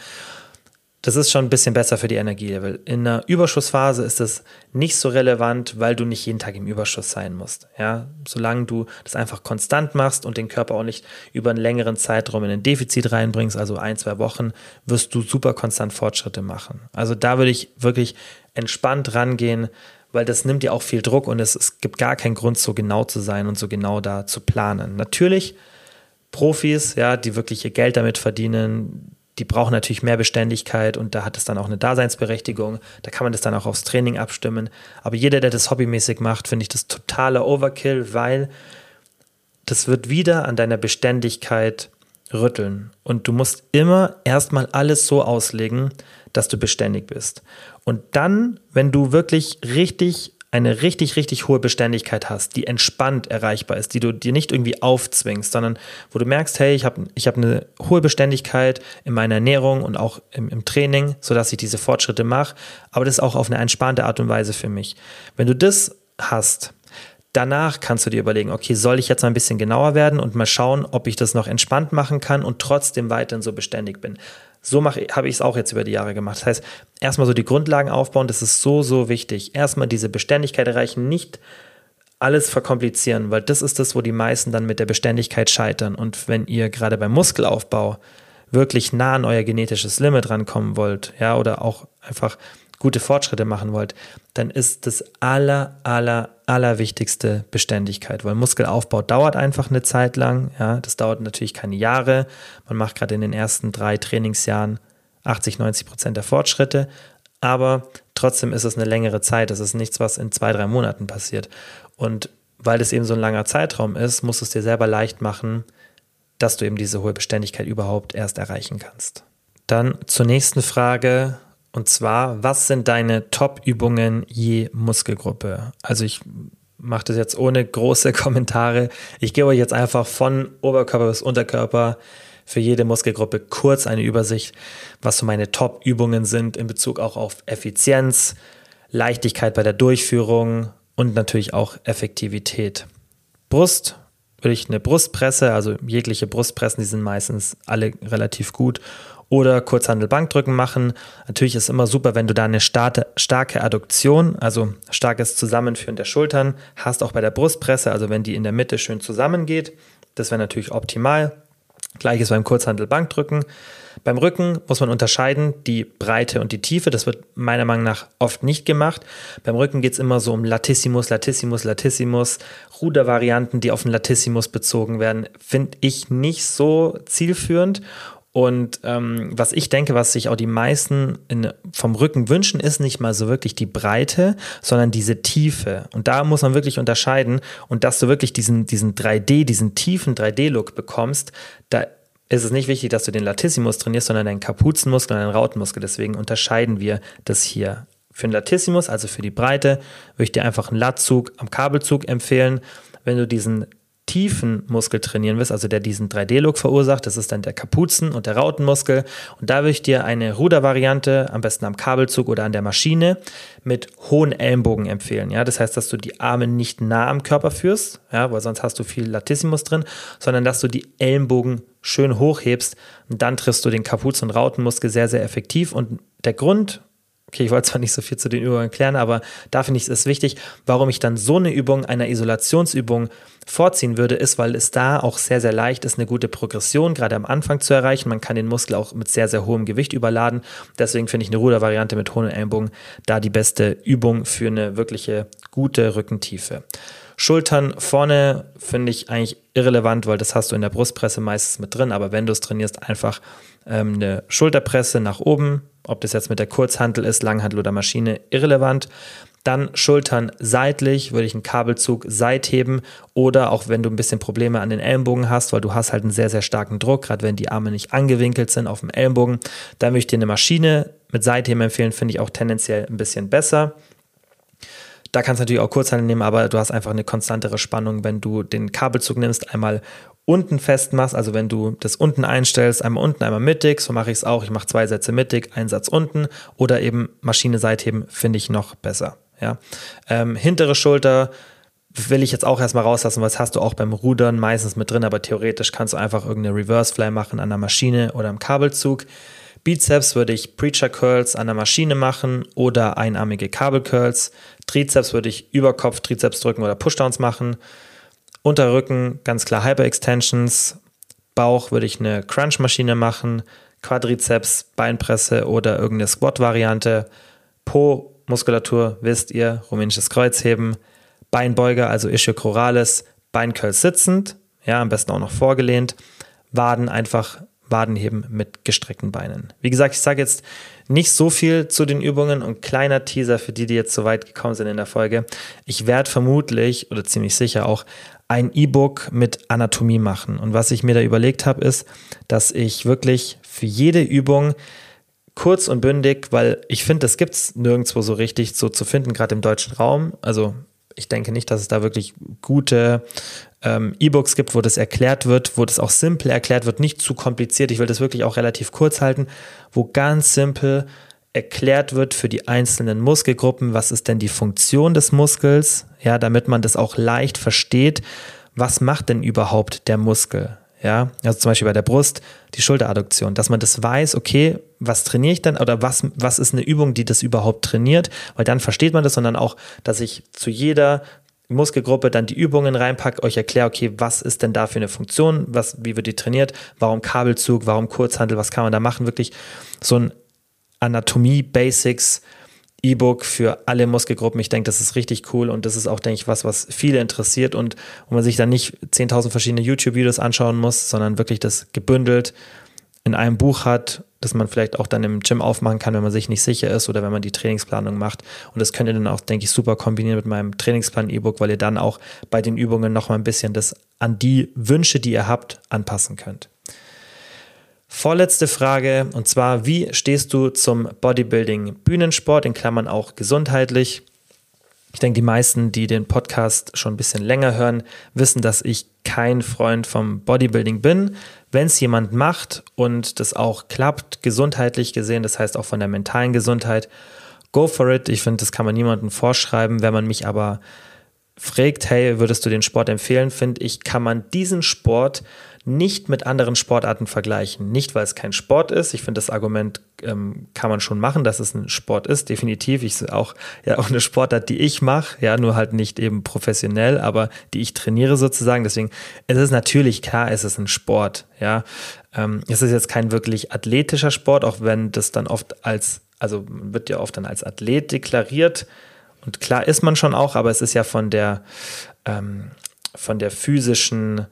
das ist schon ein bisschen besser für die Energielevel. In einer Überschussphase ist es nicht so relevant, weil du nicht jeden Tag im Überschuss sein musst. Ja, solange du das einfach konstant machst und den Körper auch nicht über einen längeren Zeitraum in ein Defizit reinbringst, also ein, zwei Wochen, wirst du super konstant Fortschritte machen. Also da würde ich wirklich entspannt rangehen, weil das nimmt dir auch viel Druck und es, es gibt gar keinen Grund, so genau zu sein und so genau da zu planen. Natürlich Profis, ja, die wirklich ihr Geld damit verdienen, die brauchen natürlich mehr Beständigkeit und da hat es dann auch eine Daseinsberechtigung. Da kann man das dann auch aufs Training abstimmen. Aber jeder, der das hobbymäßig macht, finde ich das totaler Overkill, weil das wird wieder an deiner Beständigkeit rütteln. Und du musst immer erstmal alles so auslegen, dass du beständig bist. Und dann, wenn du wirklich richtig eine richtig, richtig hohe Beständigkeit hast, die entspannt erreichbar ist, die du dir nicht irgendwie aufzwingst, sondern wo du merkst, hey, ich habe ich hab eine hohe Beständigkeit in meiner Ernährung und auch im, im Training, sodass ich diese Fortschritte mache, aber das auch auf eine entspannte Art und Weise für mich. Wenn du das hast, danach kannst du dir überlegen, okay, soll ich jetzt mal ein bisschen genauer werden und mal schauen, ob ich das noch entspannt machen kann und trotzdem weiterhin so beständig bin. So habe ich es auch jetzt über die Jahre gemacht. Das heißt, erstmal so die Grundlagen aufbauen, das ist so, so wichtig. Erstmal diese Beständigkeit erreichen, nicht alles verkomplizieren, weil das ist das, wo die meisten dann mit der Beständigkeit scheitern. Und wenn ihr gerade beim Muskelaufbau wirklich nah an euer genetisches Limit rankommen wollt, ja, oder auch einfach gute Fortschritte machen wollt, dann ist das aller, aller, allerwichtigste Beständigkeit, weil Muskelaufbau dauert einfach eine Zeit lang. Ja, das dauert natürlich keine Jahre. Man macht gerade in den ersten drei Trainingsjahren 80, 90 Prozent der Fortschritte, aber trotzdem ist es eine längere Zeit. Das ist nichts, was in zwei, drei Monaten passiert. Und weil das eben so ein langer Zeitraum ist, musst du es dir selber leicht machen, dass du eben diese hohe Beständigkeit überhaupt erst erreichen kannst. Dann zur nächsten Frage, und zwar, was sind deine Top-Übungen je Muskelgruppe? Also ich mache das jetzt ohne große Kommentare. Ich gebe euch jetzt einfach von Oberkörper bis Unterkörper für jede Muskelgruppe kurz eine Übersicht, was so meine Top-Übungen sind in Bezug auch auf Effizienz, Leichtigkeit bei der Durchführung und natürlich auch Effektivität. Brust würde ich eine Brustpresse, also jegliche Brustpressen, die sind meistens alle relativ gut. Oder Kurzhandel-Bankdrücken machen. Natürlich ist es immer super, wenn du da eine starke Adduktion, also starkes Zusammenführen der Schultern hast, auch bei der Brustpresse, also wenn die in der Mitte schön zusammengeht. Das wäre natürlich optimal. Gleiches beim Kurzhandel-Bankdrücken. Beim Rücken muss man unterscheiden die Breite und die Tiefe. Das wird meiner Meinung nach oft nicht gemacht. Beim Rücken geht es immer so um Latissimus, Latissimus, Latissimus. Rudervarianten, die auf den Latissimus bezogen werden, finde ich nicht so zielführend. Und ähm, was ich denke, was sich auch die meisten in, vom Rücken wünschen, ist nicht mal so wirklich die Breite, sondern diese Tiefe. Und da muss man wirklich unterscheiden. Und dass du wirklich diesen, diesen 3D, diesen tiefen 3D-Look bekommst, da ist es nicht wichtig, dass du den Latissimus trainierst, sondern deinen Kapuzenmuskel und deinen Rautenmuskel. Deswegen unterscheiden wir das hier. Für den Latissimus, also für die Breite, würde ich dir einfach einen Latzug am Kabelzug empfehlen. Wenn du diesen tiefen Muskel trainieren willst, also der diesen 3D-Look verursacht, das ist dann der Kapuzen- und der Rautenmuskel. Und da würde ich dir eine Rudervariante, am besten am Kabelzug oder an der Maschine, mit hohen Ellenbogen empfehlen. Ja, das heißt, dass du die Arme nicht nah am Körper führst, ja, weil sonst hast du viel Latissimus drin, sondern dass du die Ellenbogen schön hochhebst und dann triffst du den Kapuzen- und Rautenmuskel sehr, sehr effektiv. Und der Grund, Okay, ich wollte zwar nicht so viel zu den Übungen erklären, aber da finde ich es wichtig, warum ich dann so eine Übung einer Isolationsübung vorziehen würde, ist, weil es da auch sehr, sehr leicht ist, eine gute Progression gerade am Anfang zu erreichen. Man kann den Muskel auch mit sehr, sehr hohem Gewicht überladen. Deswegen finde ich eine Rudervariante mit hohen Ellenbogen da die beste Übung für eine wirkliche gute Rückentiefe. Schultern vorne finde ich eigentlich irrelevant, weil das hast du in der Brustpresse meistens mit drin. Aber wenn du es trainierst, einfach ähm, eine Schulterpresse nach oben, ob das jetzt mit der Kurzhantel ist, Langhantel oder Maschine, irrelevant. Dann Schultern seitlich, würde ich einen Kabelzug seitheben oder auch wenn du ein bisschen Probleme an den Ellenbogen hast, weil du hast halt einen sehr, sehr starken Druck, gerade wenn die Arme nicht angewinkelt sind auf dem Ellenbogen, dann würde ich dir eine Maschine mit Seitheben empfehlen, finde ich auch tendenziell ein bisschen besser. Da kannst du natürlich auch Kurzhantel nehmen, aber du hast einfach eine konstantere Spannung, wenn du den Kabelzug nimmst, einmal unten festmachst, also wenn du das unten einstellst, einmal unten, einmal mittig, so mache ich es auch. Ich mache zwei Sätze mittig, einen Satz unten oder eben Maschine Seitheben finde ich noch besser. Ja. Ähm, hintere Schulter will ich jetzt auch erstmal rauslassen, das hast du auch beim Rudern meistens mit drin, aber theoretisch kannst du einfach irgendeine Reverse Fly machen an der Maschine oder am Kabelzug. Bizeps würde ich Preacher Curls an der Maschine machen oder einarmige Kabel Curls. Trizeps würde ich Überkopf Trizeps drücken oder Pushdowns machen. Unterrücken ganz klar Hyperextensions. Bauch würde ich eine Crunch-Maschine machen. Quadrizeps, Beinpresse oder irgendeine Squat-Variante. Po-Muskulatur, wisst ihr, rumänisches Kreuzheben. Beinbeuger, also Ischiochroralis, Beincurl sitzend, ja, am besten auch noch vorgelehnt. Waden einfach Wadenheben mit gestreckten Beinen. Wie gesagt, ich sage jetzt nicht so viel zu den Übungen und kleiner Teaser für die, die jetzt so weit gekommen sind in der Folge. Ich werde vermutlich oder ziemlich sicher auch ein E-Book mit Anatomie machen. Und was ich mir da überlegt habe, ist, dass ich wirklich für jede Übung kurz und bündig, weil ich finde, das gibt es nirgendwo so richtig so zu finden, gerade im deutschen Raum. Also ich denke nicht, dass es da wirklich gute ähm, E-Books gibt, wo das erklärt wird, wo das auch simpel erklärt wird, nicht zu kompliziert. Ich will das wirklich auch relativ kurz halten, wo ganz simpel erklärt wird für die einzelnen Muskelgruppen, was ist denn die Funktion des Muskels, ja, damit man das auch leicht versteht, was macht denn überhaupt der Muskel, ja, also zum Beispiel bei der Brust die Schulteradduktion, dass man das weiß, okay, was trainiere ich denn oder was, was ist eine Übung, die das überhaupt trainiert, weil dann versteht man das, sondern auch, dass ich zu jeder Muskelgruppe dann die Übungen reinpacke, euch erkläre, okay, was ist denn da für eine Funktion, was, wie wird die trainiert, warum Kabelzug, warum Kurzhandel, was kann man da machen, wirklich so ein Anatomie Basics E-Book für alle Muskelgruppen. Ich denke, das ist richtig cool und das ist auch, denke ich, was, was viele interessiert und wo man sich dann nicht 10.000 verschiedene YouTube-Videos anschauen muss, sondern wirklich das gebündelt in einem Buch hat, das man vielleicht auch dann im Gym aufmachen kann, wenn man sich nicht sicher ist oder wenn man die Trainingsplanung macht. Und das könnt ihr dann auch, denke ich, super kombinieren mit meinem Trainingsplan-E-Book, weil ihr dann auch bei den Übungen nochmal ein bisschen das an die Wünsche, die ihr habt, anpassen könnt. Vorletzte Frage und zwar, wie stehst du zum Bodybuilding Bühnensport, in Klammern auch gesundheitlich? Ich denke, die meisten, die den Podcast schon ein bisschen länger hören, wissen, dass ich kein Freund vom Bodybuilding bin. Wenn es jemand macht und das auch klappt, gesundheitlich gesehen, das heißt auch von der mentalen Gesundheit, go for it. Ich finde, das kann man niemandem vorschreiben. Wenn man mich aber fragt, hey, würdest du den Sport empfehlen, finde ich, kann man diesen Sport nicht mit anderen Sportarten vergleichen. Nicht, weil es kein Sport ist. Ich finde, das Argument ähm, kann man schon machen, dass es ein Sport ist, definitiv. Ich auch ja auch eine Sportart, die ich mache, ja, nur halt nicht eben professionell, aber die ich trainiere sozusagen. Deswegen es ist natürlich klar, es ist ein Sport, ja. Ähm, es ist jetzt kein wirklich athletischer Sport, auch wenn das dann oft als, also wird ja oft dann als Athlet deklariert. Und klar ist man schon auch, aber es ist ja von der, ähm, von der physischen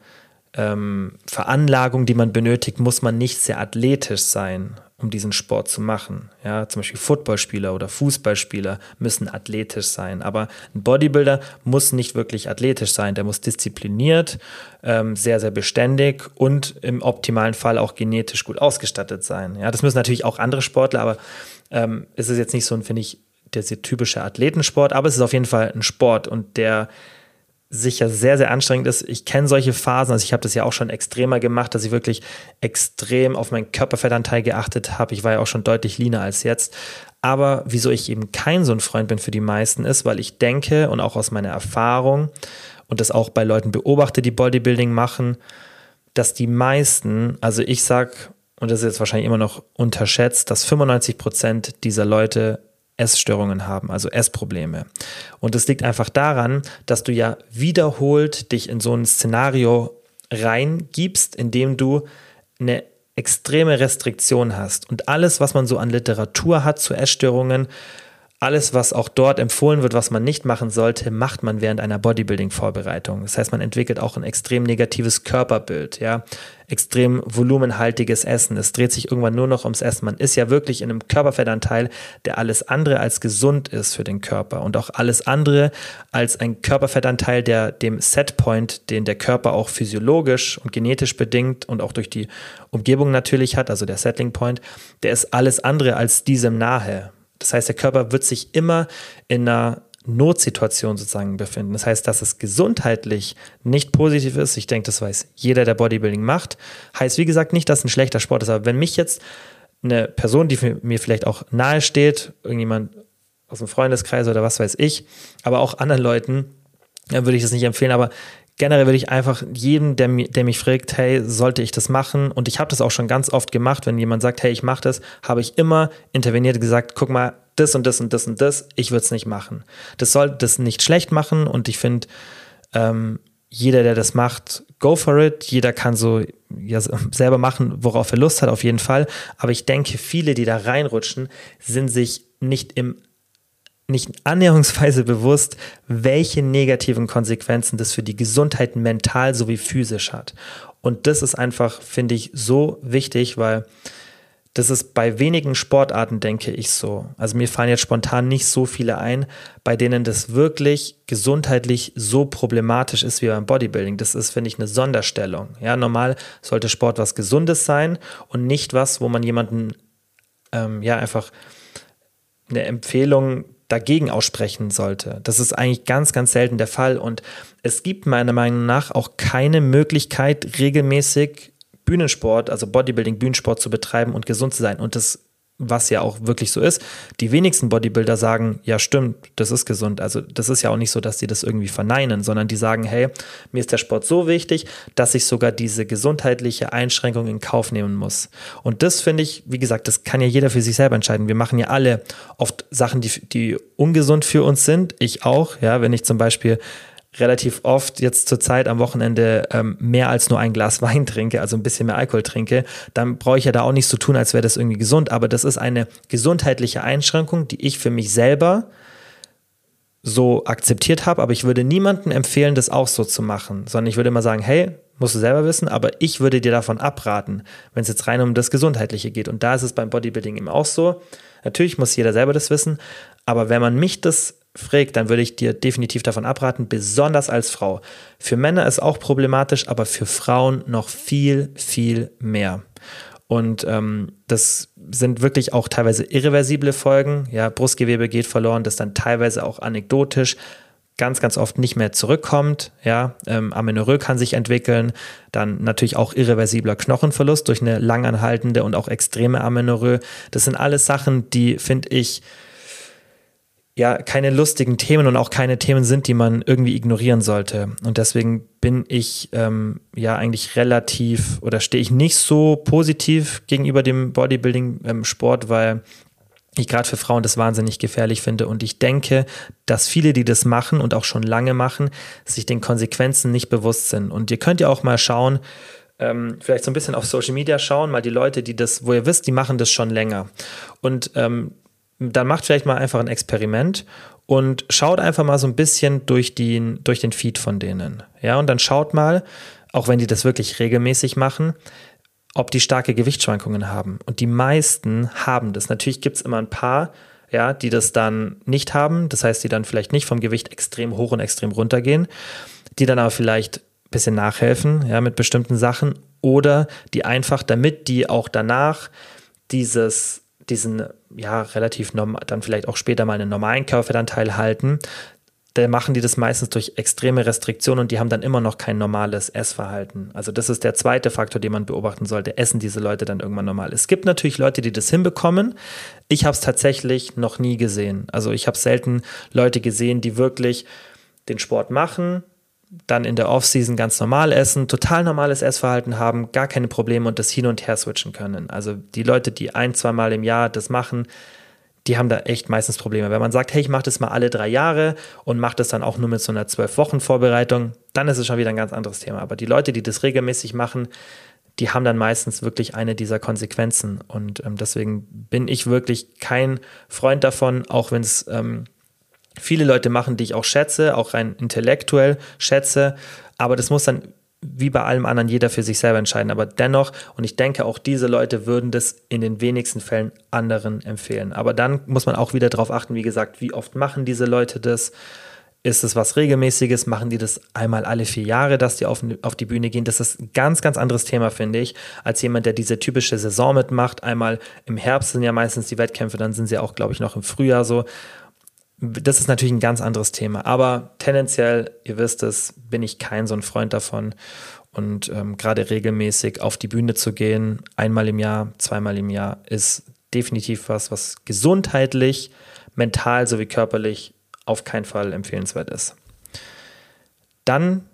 ähm, Veranlagung, die man benötigt, muss man nicht sehr athletisch sein, um diesen Sport zu machen. Ja, zum Beispiel Footballspieler oder Fußballspieler müssen athletisch sein, aber ein Bodybuilder muss nicht wirklich athletisch sein. Der muss diszipliniert, ähm, sehr, sehr beständig und im optimalen Fall auch genetisch gut ausgestattet sein. Ja, das müssen natürlich auch andere Sportler, aber ähm, es ist jetzt nicht so ein, finde ich, der typische Athletensport, aber es ist auf jeden Fall ein Sport und der sicher sehr, sehr anstrengend ist. Ich kenne solche Phasen, also ich habe das ja auch schon extremer gemacht, dass ich wirklich extrem auf meinen Körperfettanteil geachtet habe. Ich war ja auch schon deutlich leaner als jetzt. Aber wieso ich eben kein so ein Freund bin für die meisten ist, weil ich denke und auch aus meiner Erfahrung und das auch bei Leuten beobachte, die Bodybuilding machen, dass die meisten, also ich sag, und das ist jetzt wahrscheinlich immer noch unterschätzt, dass 95 Prozent dieser Leute Essstörungen haben, also Essprobleme. Und das liegt einfach daran, dass du ja wiederholt dich in so ein Szenario reingibst, in dem du eine extreme Restriktion hast. Und alles, was man so an Literatur hat zu Essstörungen, alles, was auch dort empfohlen wird, was man nicht machen sollte, macht man während einer Bodybuilding-Vorbereitung. Das heißt, man entwickelt auch ein extrem negatives Körperbild, ja, extrem volumenhaltiges Essen. Es dreht sich irgendwann nur noch ums Essen. Man ist ja wirklich in einem Körperfettanteil, der alles andere als gesund ist für den Körper und auch alles andere als ein Körperfettanteil, der dem Setpoint, den der Körper auch physiologisch und genetisch bedingt und auch durch die Umgebung natürlich hat, also der Settling Point, der ist alles andere als diesem nahe. Das heißt, der Körper wird sich immer in einer Notsituation sozusagen befinden. Das heißt, dass es gesundheitlich nicht positiv ist. Ich denke, das weiß jeder, der Bodybuilding macht. Heißt, wie gesagt, nicht, dass es ein schlechter Sport ist. Aber wenn mich jetzt eine Person, die mir vielleicht auch nahe steht, irgendjemand aus dem Freundeskreis oder was weiß ich, aber auch anderen Leuten, dann würde ich das nicht empfehlen. Aber generell würde ich einfach jedem, der, der mich fragt, hey, sollte ich das machen? Und ich habe das auch schon ganz oft gemacht, wenn jemand sagt, hey, ich mache das, habe ich immer interveniert gesagt, guck mal, das und das und das und das, ich würde es nicht machen. Das soll das nicht schlecht machen und ich finde, ähm, jeder, der das macht, go for it. Jeder kann so ja, selber machen, worauf er Lust hat, auf jeden Fall. Aber ich denke, viele, die da reinrutschen, sind sich nicht im nicht annäherungsweise bewusst, welche negativen Konsequenzen das für die Gesundheit mental sowie physisch hat. Und das ist einfach, finde ich, so wichtig, weil das ist bei wenigen Sportarten, denke ich, so. Also mir fallen jetzt spontan nicht so viele ein, bei denen das wirklich gesundheitlich so problematisch ist wie beim Bodybuilding. Das ist, finde ich, eine Sonderstellung. Ja, normal sollte Sport was Gesundes sein und nicht was, wo man jemanden ähm, ja einfach eine Empfehlung dagegen aussprechen sollte. Das ist eigentlich ganz, ganz selten der Fall. Und es gibt meiner Meinung nach auch keine Möglichkeit, regelmäßig Bühnensport, also Bodybuilding, Bühnensport zu betreiben und gesund zu sein. Und das was ja auch wirklich so ist. Die wenigsten Bodybuilder sagen, ja stimmt, das ist gesund. Also das ist ja auch nicht so, dass die das irgendwie verneinen, sondern die sagen, hey, mir ist der Sport so wichtig, dass ich sogar diese gesundheitliche Einschränkung in Kauf nehmen muss. Und das finde ich, wie gesagt, das kann ja jeder für sich selber entscheiden. Wir machen ja alle oft Sachen, die, die ungesund für uns sind. Ich auch, ja, wenn ich zum Beispiel relativ oft jetzt zur Zeit am Wochenende ähm, mehr als nur ein Glas Wein trinke, also ein bisschen mehr Alkohol trinke, dann brauche ich ja da auch nicht so tun, als wäre das irgendwie gesund. Aber das ist eine gesundheitliche Einschränkung, die ich für mich selber so akzeptiert habe. Aber ich würde niemandem empfehlen, das auch so zu machen, sondern ich würde immer sagen, hey, musst du selber wissen, aber ich würde dir davon abraten, wenn es jetzt rein um das Gesundheitliche geht. Und da ist es beim Bodybuilding eben auch so. Natürlich muss jeder selber das wissen, aber wenn man mich das fragt, dann würde ich dir definitiv davon abraten, besonders als Frau. Für Männer ist auch problematisch, aber für Frauen noch viel, viel mehr. Und ähm, das sind wirklich auch teilweise irreversible Folgen. Ja, Brustgewebe geht verloren, das dann teilweise auch anekdotisch ganz, ganz oft nicht mehr zurückkommt. Ja, ähm, Amenorrhoe kann sich entwickeln, dann natürlich auch irreversibler Knochenverlust durch eine langanhaltende und auch extreme Amenorrhoe. Das sind alles Sachen, die finde ich ja keine lustigen Themen und auch keine Themen sind, die man irgendwie ignorieren sollte. Und deswegen bin ich ähm, ja eigentlich relativ oder stehe ich nicht so positiv gegenüber dem Bodybuilding-Sport, ähm, weil ich gerade für Frauen das wahnsinnig gefährlich finde. Und ich denke, dass viele, die das machen und auch schon lange machen, sich den Konsequenzen nicht bewusst sind. Und ihr könnt ja auch mal schauen, ähm, vielleicht so ein bisschen auf Social Media schauen, mal die Leute, die das, wo ihr wisst, die machen das schon länger. Und ähm, dann macht vielleicht mal einfach ein Experiment und schaut einfach mal so ein bisschen durch den, durch den Feed von denen. Ja, und dann schaut mal, auch wenn die das wirklich regelmäßig machen, ob die starke Gewichtsschwankungen haben. Und die meisten haben das. Natürlich gibt es immer ein paar, ja, die das dann nicht haben. Das heißt, die dann vielleicht nicht vom Gewicht extrem hoch und extrem runter gehen, die dann aber vielleicht ein bisschen nachhelfen, ja, mit bestimmten Sachen. Oder die einfach, damit die auch danach dieses, diesen, ja, relativ normal, dann vielleicht auch später mal einen normalen Körperanteil halten, da machen die das meistens durch extreme Restriktionen und die haben dann immer noch kein normales Essverhalten. Also das ist der zweite Faktor, den man beobachten sollte. Essen diese Leute dann irgendwann normal? Es gibt natürlich Leute, die das hinbekommen. Ich habe es tatsächlich noch nie gesehen. Also ich habe selten Leute gesehen, die wirklich den Sport machen, dann in der Offseason ganz normal essen, total normales Essverhalten haben, gar keine Probleme und das hin und her switchen können. Also die Leute, die ein, zweimal im Jahr das machen, die haben da echt meistens Probleme. Wenn man sagt, hey, ich mache das mal alle drei Jahre und mache das dann auch nur mit so einer zwölf Wochen Vorbereitung, dann ist es schon wieder ein ganz anderes Thema. Aber die Leute, die das regelmäßig machen, die haben dann meistens wirklich eine dieser Konsequenzen. Und ähm, deswegen bin ich wirklich kein Freund davon, auch wenn es ähm, viele Leute machen, die ich auch schätze, auch rein intellektuell schätze. Aber das muss dann wie bei allem anderen jeder für sich selber entscheiden. Aber dennoch, und ich denke, auch diese Leute würden das in den wenigsten Fällen anderen empfehlen. Aber dann muss man auch wieder darauf achten, wie gesagt, wie oft machen diese Leute das? Ist es was Regelmäßiges? Machen die das einmal alle vier Jahre, dass die auf, auf die Bühne gehen? Das ist ein ganz, ganz anderes Thema, finde ich, als jemand, der diese typische Saison mitmacht. Einmal im Herbst sind ja meistens die Wettkämpfe, dann sind sie auch, glaube ich, noch im Frühjahr so das ist natürlich ein ganz anderes Thema. Aber tendenziell, ihr wisst es, bin ich kein so ein Freund davon. Und ähm, gerade regelmäßig auf die Bühne zu gehen, einmal im Jahr, zweimal im Jahr, ist definitiv was, was gesundheitlich, mental sowie körperlich auf keinen Fall empfehlenswert ist. Dann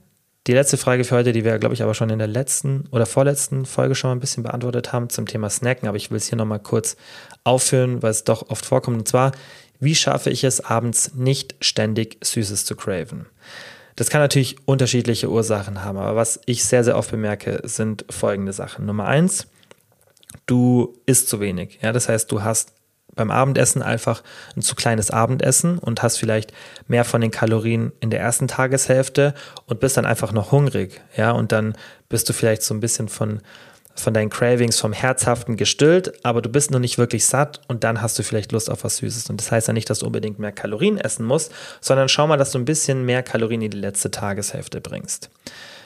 die letzte Frage für heute, die wir, glaube ich, aber schon in der letzten oder vorletzten Folge schon mal ein bisschen beantwortet haben zum Thema Snacken, aber ich will es hier nochmal kurz aufführen, weil es doch oft vorkommt. Und zwar, wie schaffe ich es abends nicht ständig Süßes zu craven? Das kann natürlich unterschiedliche Ursachen haben, aber was ich sehr, sehr oft bemerke, sind folgende Sachen. Nummer eins, du isst zu wenig. Ja, das heißt, du hast beim Abendessen einfach ein zu kleines Abendessen und hast vielleicht mehr von den Kalorien in der ersten Tageshälfte und bist dann einfach noch hungrig. Ja, und dann bist du vielleicht so ein bisschen von von deinen Cravings vom Herzhaften gestillt, aber du bist noch nicht wirklich satt und dann hast du vielleicht Lust auf was Süßes. Und das heißt ja nicht, dass du unbedingt mehr Kalorien essen musst, sondern schau mal, dass du ein bisschen mehr Kalorien in die letzte Tageshälfte bringst.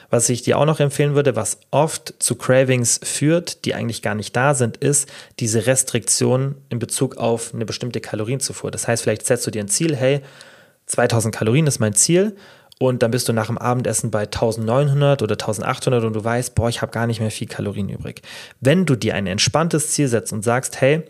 Was ich dir auch noch empfehlen würde, was oft zu Cravings führt, die eigentlich gar nicht da sind, ist diese Restriktion in Bezug auf eine bestimmte Kalorienzufuhr. Das heißt, vielleicht setzt du dir ein Ziel, hey, 2000 Kalorien ist mein Ziel und dann bist du nach dem Abendessen bei 1900 oder 1800 und du weißt, boah, ich habe gar nicht mehr viel Kalorien übrig. Wenn du dir ein entspanntes Ziel setzt und sagst, hey,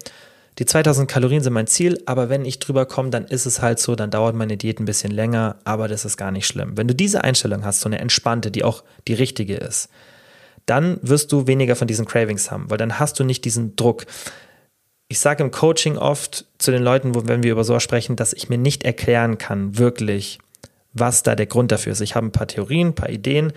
die 2000 Kalorien sind mein Ziel, aber wenn ich drüber komme, dann ist es halt so, dann dauert meine Diät ein bisschen länger, aber das ist gar nicht schlimm. Wenn du diese Einstellung hast, so eine entspannte, die auch die richtige ist, dann wirst du weniger von diesen Cravings haben, weil dann hast du nicht diesen Druck. Ich sage im Coaching oft zu den Leuten, wo, wenn wir über so sprechen, dass ich mir nicht erklären kann, wirklich, was da der Grund dafür ist. Ich habe ein paar Theorien, ein paar Ideen,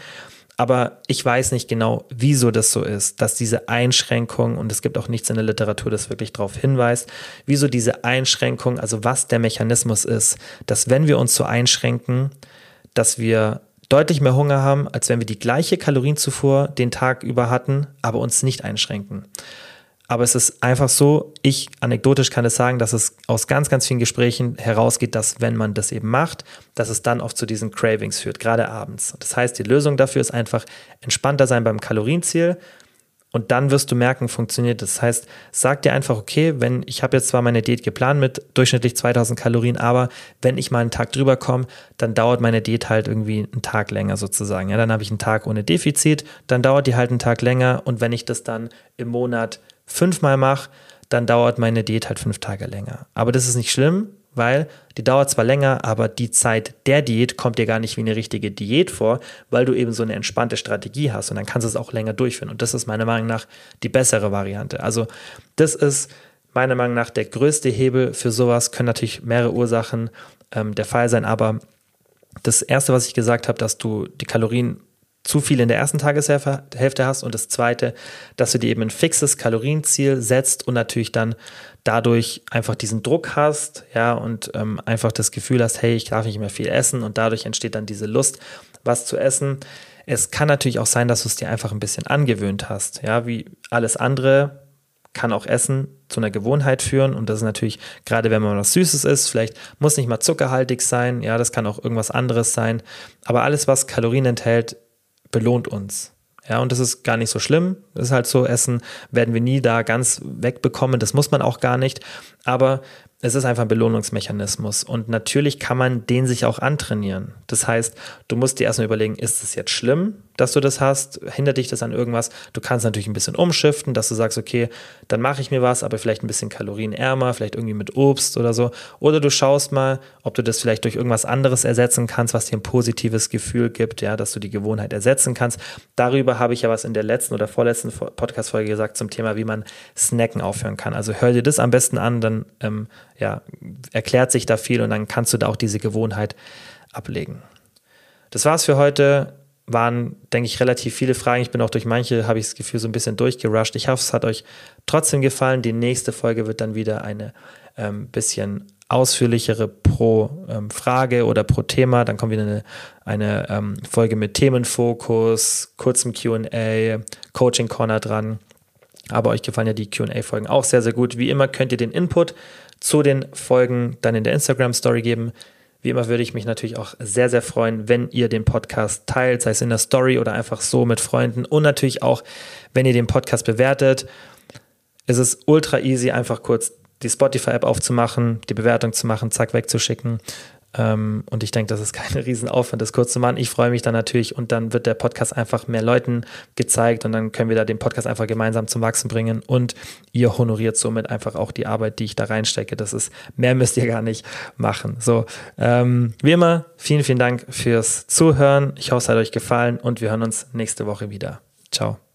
aber ich weiß nicht genau, wieso das so ist, dass diese Einschränkung, und es gibt auch nichts in der Literatur, das wirklich darauf hinweist, wieso diese Einschränkung, also was der Mechanismus ist, dass wenn wir uns so einschränken, dass wir deutlich mehr Hunger haben, als wenn wir die gleiche Kalorienzufuhr den Tag über hatten, aber uns nicht einschränken. Aber es ist einfach so, ich anekdotisch kann es sagen, dass es aus ganz, ganz vielen Gesprächen herausgeht, dass wenn man das eben macht, dass es dann oft zu diesen Cravings führt, gerade abends. Das heißt, die Lösung dafür ist einfach entspannter sein beim Kalorienziel Und dann wirst du merken, funktioniert das. Das heißt, sag dir einfach, okay, wenn ich habe jetzt zwar meine Diät geplant mit durchschnittlich 2000 Kalorien, aber wenn ich mal einen Tag drüber komme, dann dauert meine Diät halt irgendwie einen Tag länger sozusagen. Ja, dann habe ich einen Tag ohne Defizit, dann dauert die halt einen Tag länger und wenn ich das dann im Monat fünfmal mache, dann dauert meine Diät halt fünf Tage länger. Aber das ist nicht schlimm, weil die dauert zwar länger, aber die Zeit der Diät kommt dir gar nicht wie eine richtige Diät vor, weil du eben so eine entspannte Strategie hast und dann kannst du es auch länger durchführen. Und das ist meiner Meinung nach die bessere Variante. Also das ist meiner Meinung nach der größte Hebel für sowas, können natürlich mehrere Ursachen ähm, der Fall sein, aber das Erste, was ich gesagt habe, dass du die Kalorien zu viel in der ersten Tageshälfte hast und das zweite, dass du dir eben ein fixes Kalorienziel setzt und natürlich dann dadurch einfach diesen Druck hast, ja, und ähm, einfach das Gefühl hast, hey, ich darf nicht mehr viel essen und dadurch entsteht dann diese Lust, was zu essen. Es kann natürlich auch sein, dass du es dir einfach ein bisschen angewöhnt hast, ja, wie alles andere kann auch Essen zu einer Gewohnheit führen und das ist natürlich, gerade wenn man was Süßes isst, vielleicht muss nicht mal zuckerhaltig sein, ja, das kann auch irgendwas anderes sein, aber alles, was Kalorien enthält, belohnt uns. Ja, und das ist gar nicht so schlimm. Das ist halt so, Essen werden wir nie da ganz wegbekommen. Das muss man auch gar nicht. Aber es ist einfach ein Belohnungsmechanismus und natürlich kann man den sich auch antrainieren. Das heißt, du musst dir erstmal überlegen, ist es jetzt schlimm, dass du das hast? Hindert dich das an irgendwas? Du kannst natürlich ein bisschen umschiften, dass du sagst, okay, dann mache ich mir was, aber vielleicht ein bisschen kalorienärmer, vielleicht irgendwie mit Obst oder so. Oder du schaust mal, ob du das vielleicht durch irgendwas anderes ersetzen kannst, was dir ein positives Gefühl gibt, ja, dass du die Gewohnheit ersetzen kannst. Darüber habe ich ja was in der letzten oder vorletzten Podcast-Folge gesagt zum Thema, wie man Snacken aufhören kann. Also hör dir das am besten an, dann ähm, ja, erklärt sich da viel und dann kannst du da auch diese Gewohnheit ablegen. Das war's für heute. Waren, denke ich, relativ viele Fragen. Ich bin auch durch manche, habe ich das Gefühl, so ein bisschen durchgerusht. Ich hoffe, es hat euch trotzdem gefallen. Die nächste Folge wird dann wieder eine ähm, bisschen ausführlichere pro ähm, Frage oder pro Thema. Dann kommt wieder eine, eine ähm, Folge mit Themenfokus, kurzem QA, Coaching Corner dran. Aber euch gefallen ja die QA-Folgen auch sehr, sehr gut. Wie immer könnt ihr den Input zu den Folgen dann in der Instagram-Story geben. Wie immer würde ich mich natürlich auch sehr, sehr freuen, wenn ihr den Podcast teilt, sei es in der Story oder einfach so mit Freunden und natürlich auch, wenn ihr den Podcast bewertet. Es ist ultra easy, einfach kurz die Spotify-App aufzumachen, die Bewertung zu machen, zack, wegzuschicken. Ähm, und ich denke, das ist kein Riesenaufwand, das kurz zu machen. Ich freue mich dann natürlich und dann wird der Podcast einfach mehr Leuten gezeigt und dann können wir da den Podcast einfach gemeinsam zum Wachsen bringen und ihr honoriert somit einfach auch die Arbeit, die ich da reinstecke. Das ist, mehr müsst ihr gar nicht machen. So, ähm, wie immer, vielen, vielen Dank fürs Zuhören. Ich hoffe, es hat euch gefallen und wir hören uns nächste Woche wieder. Ciao.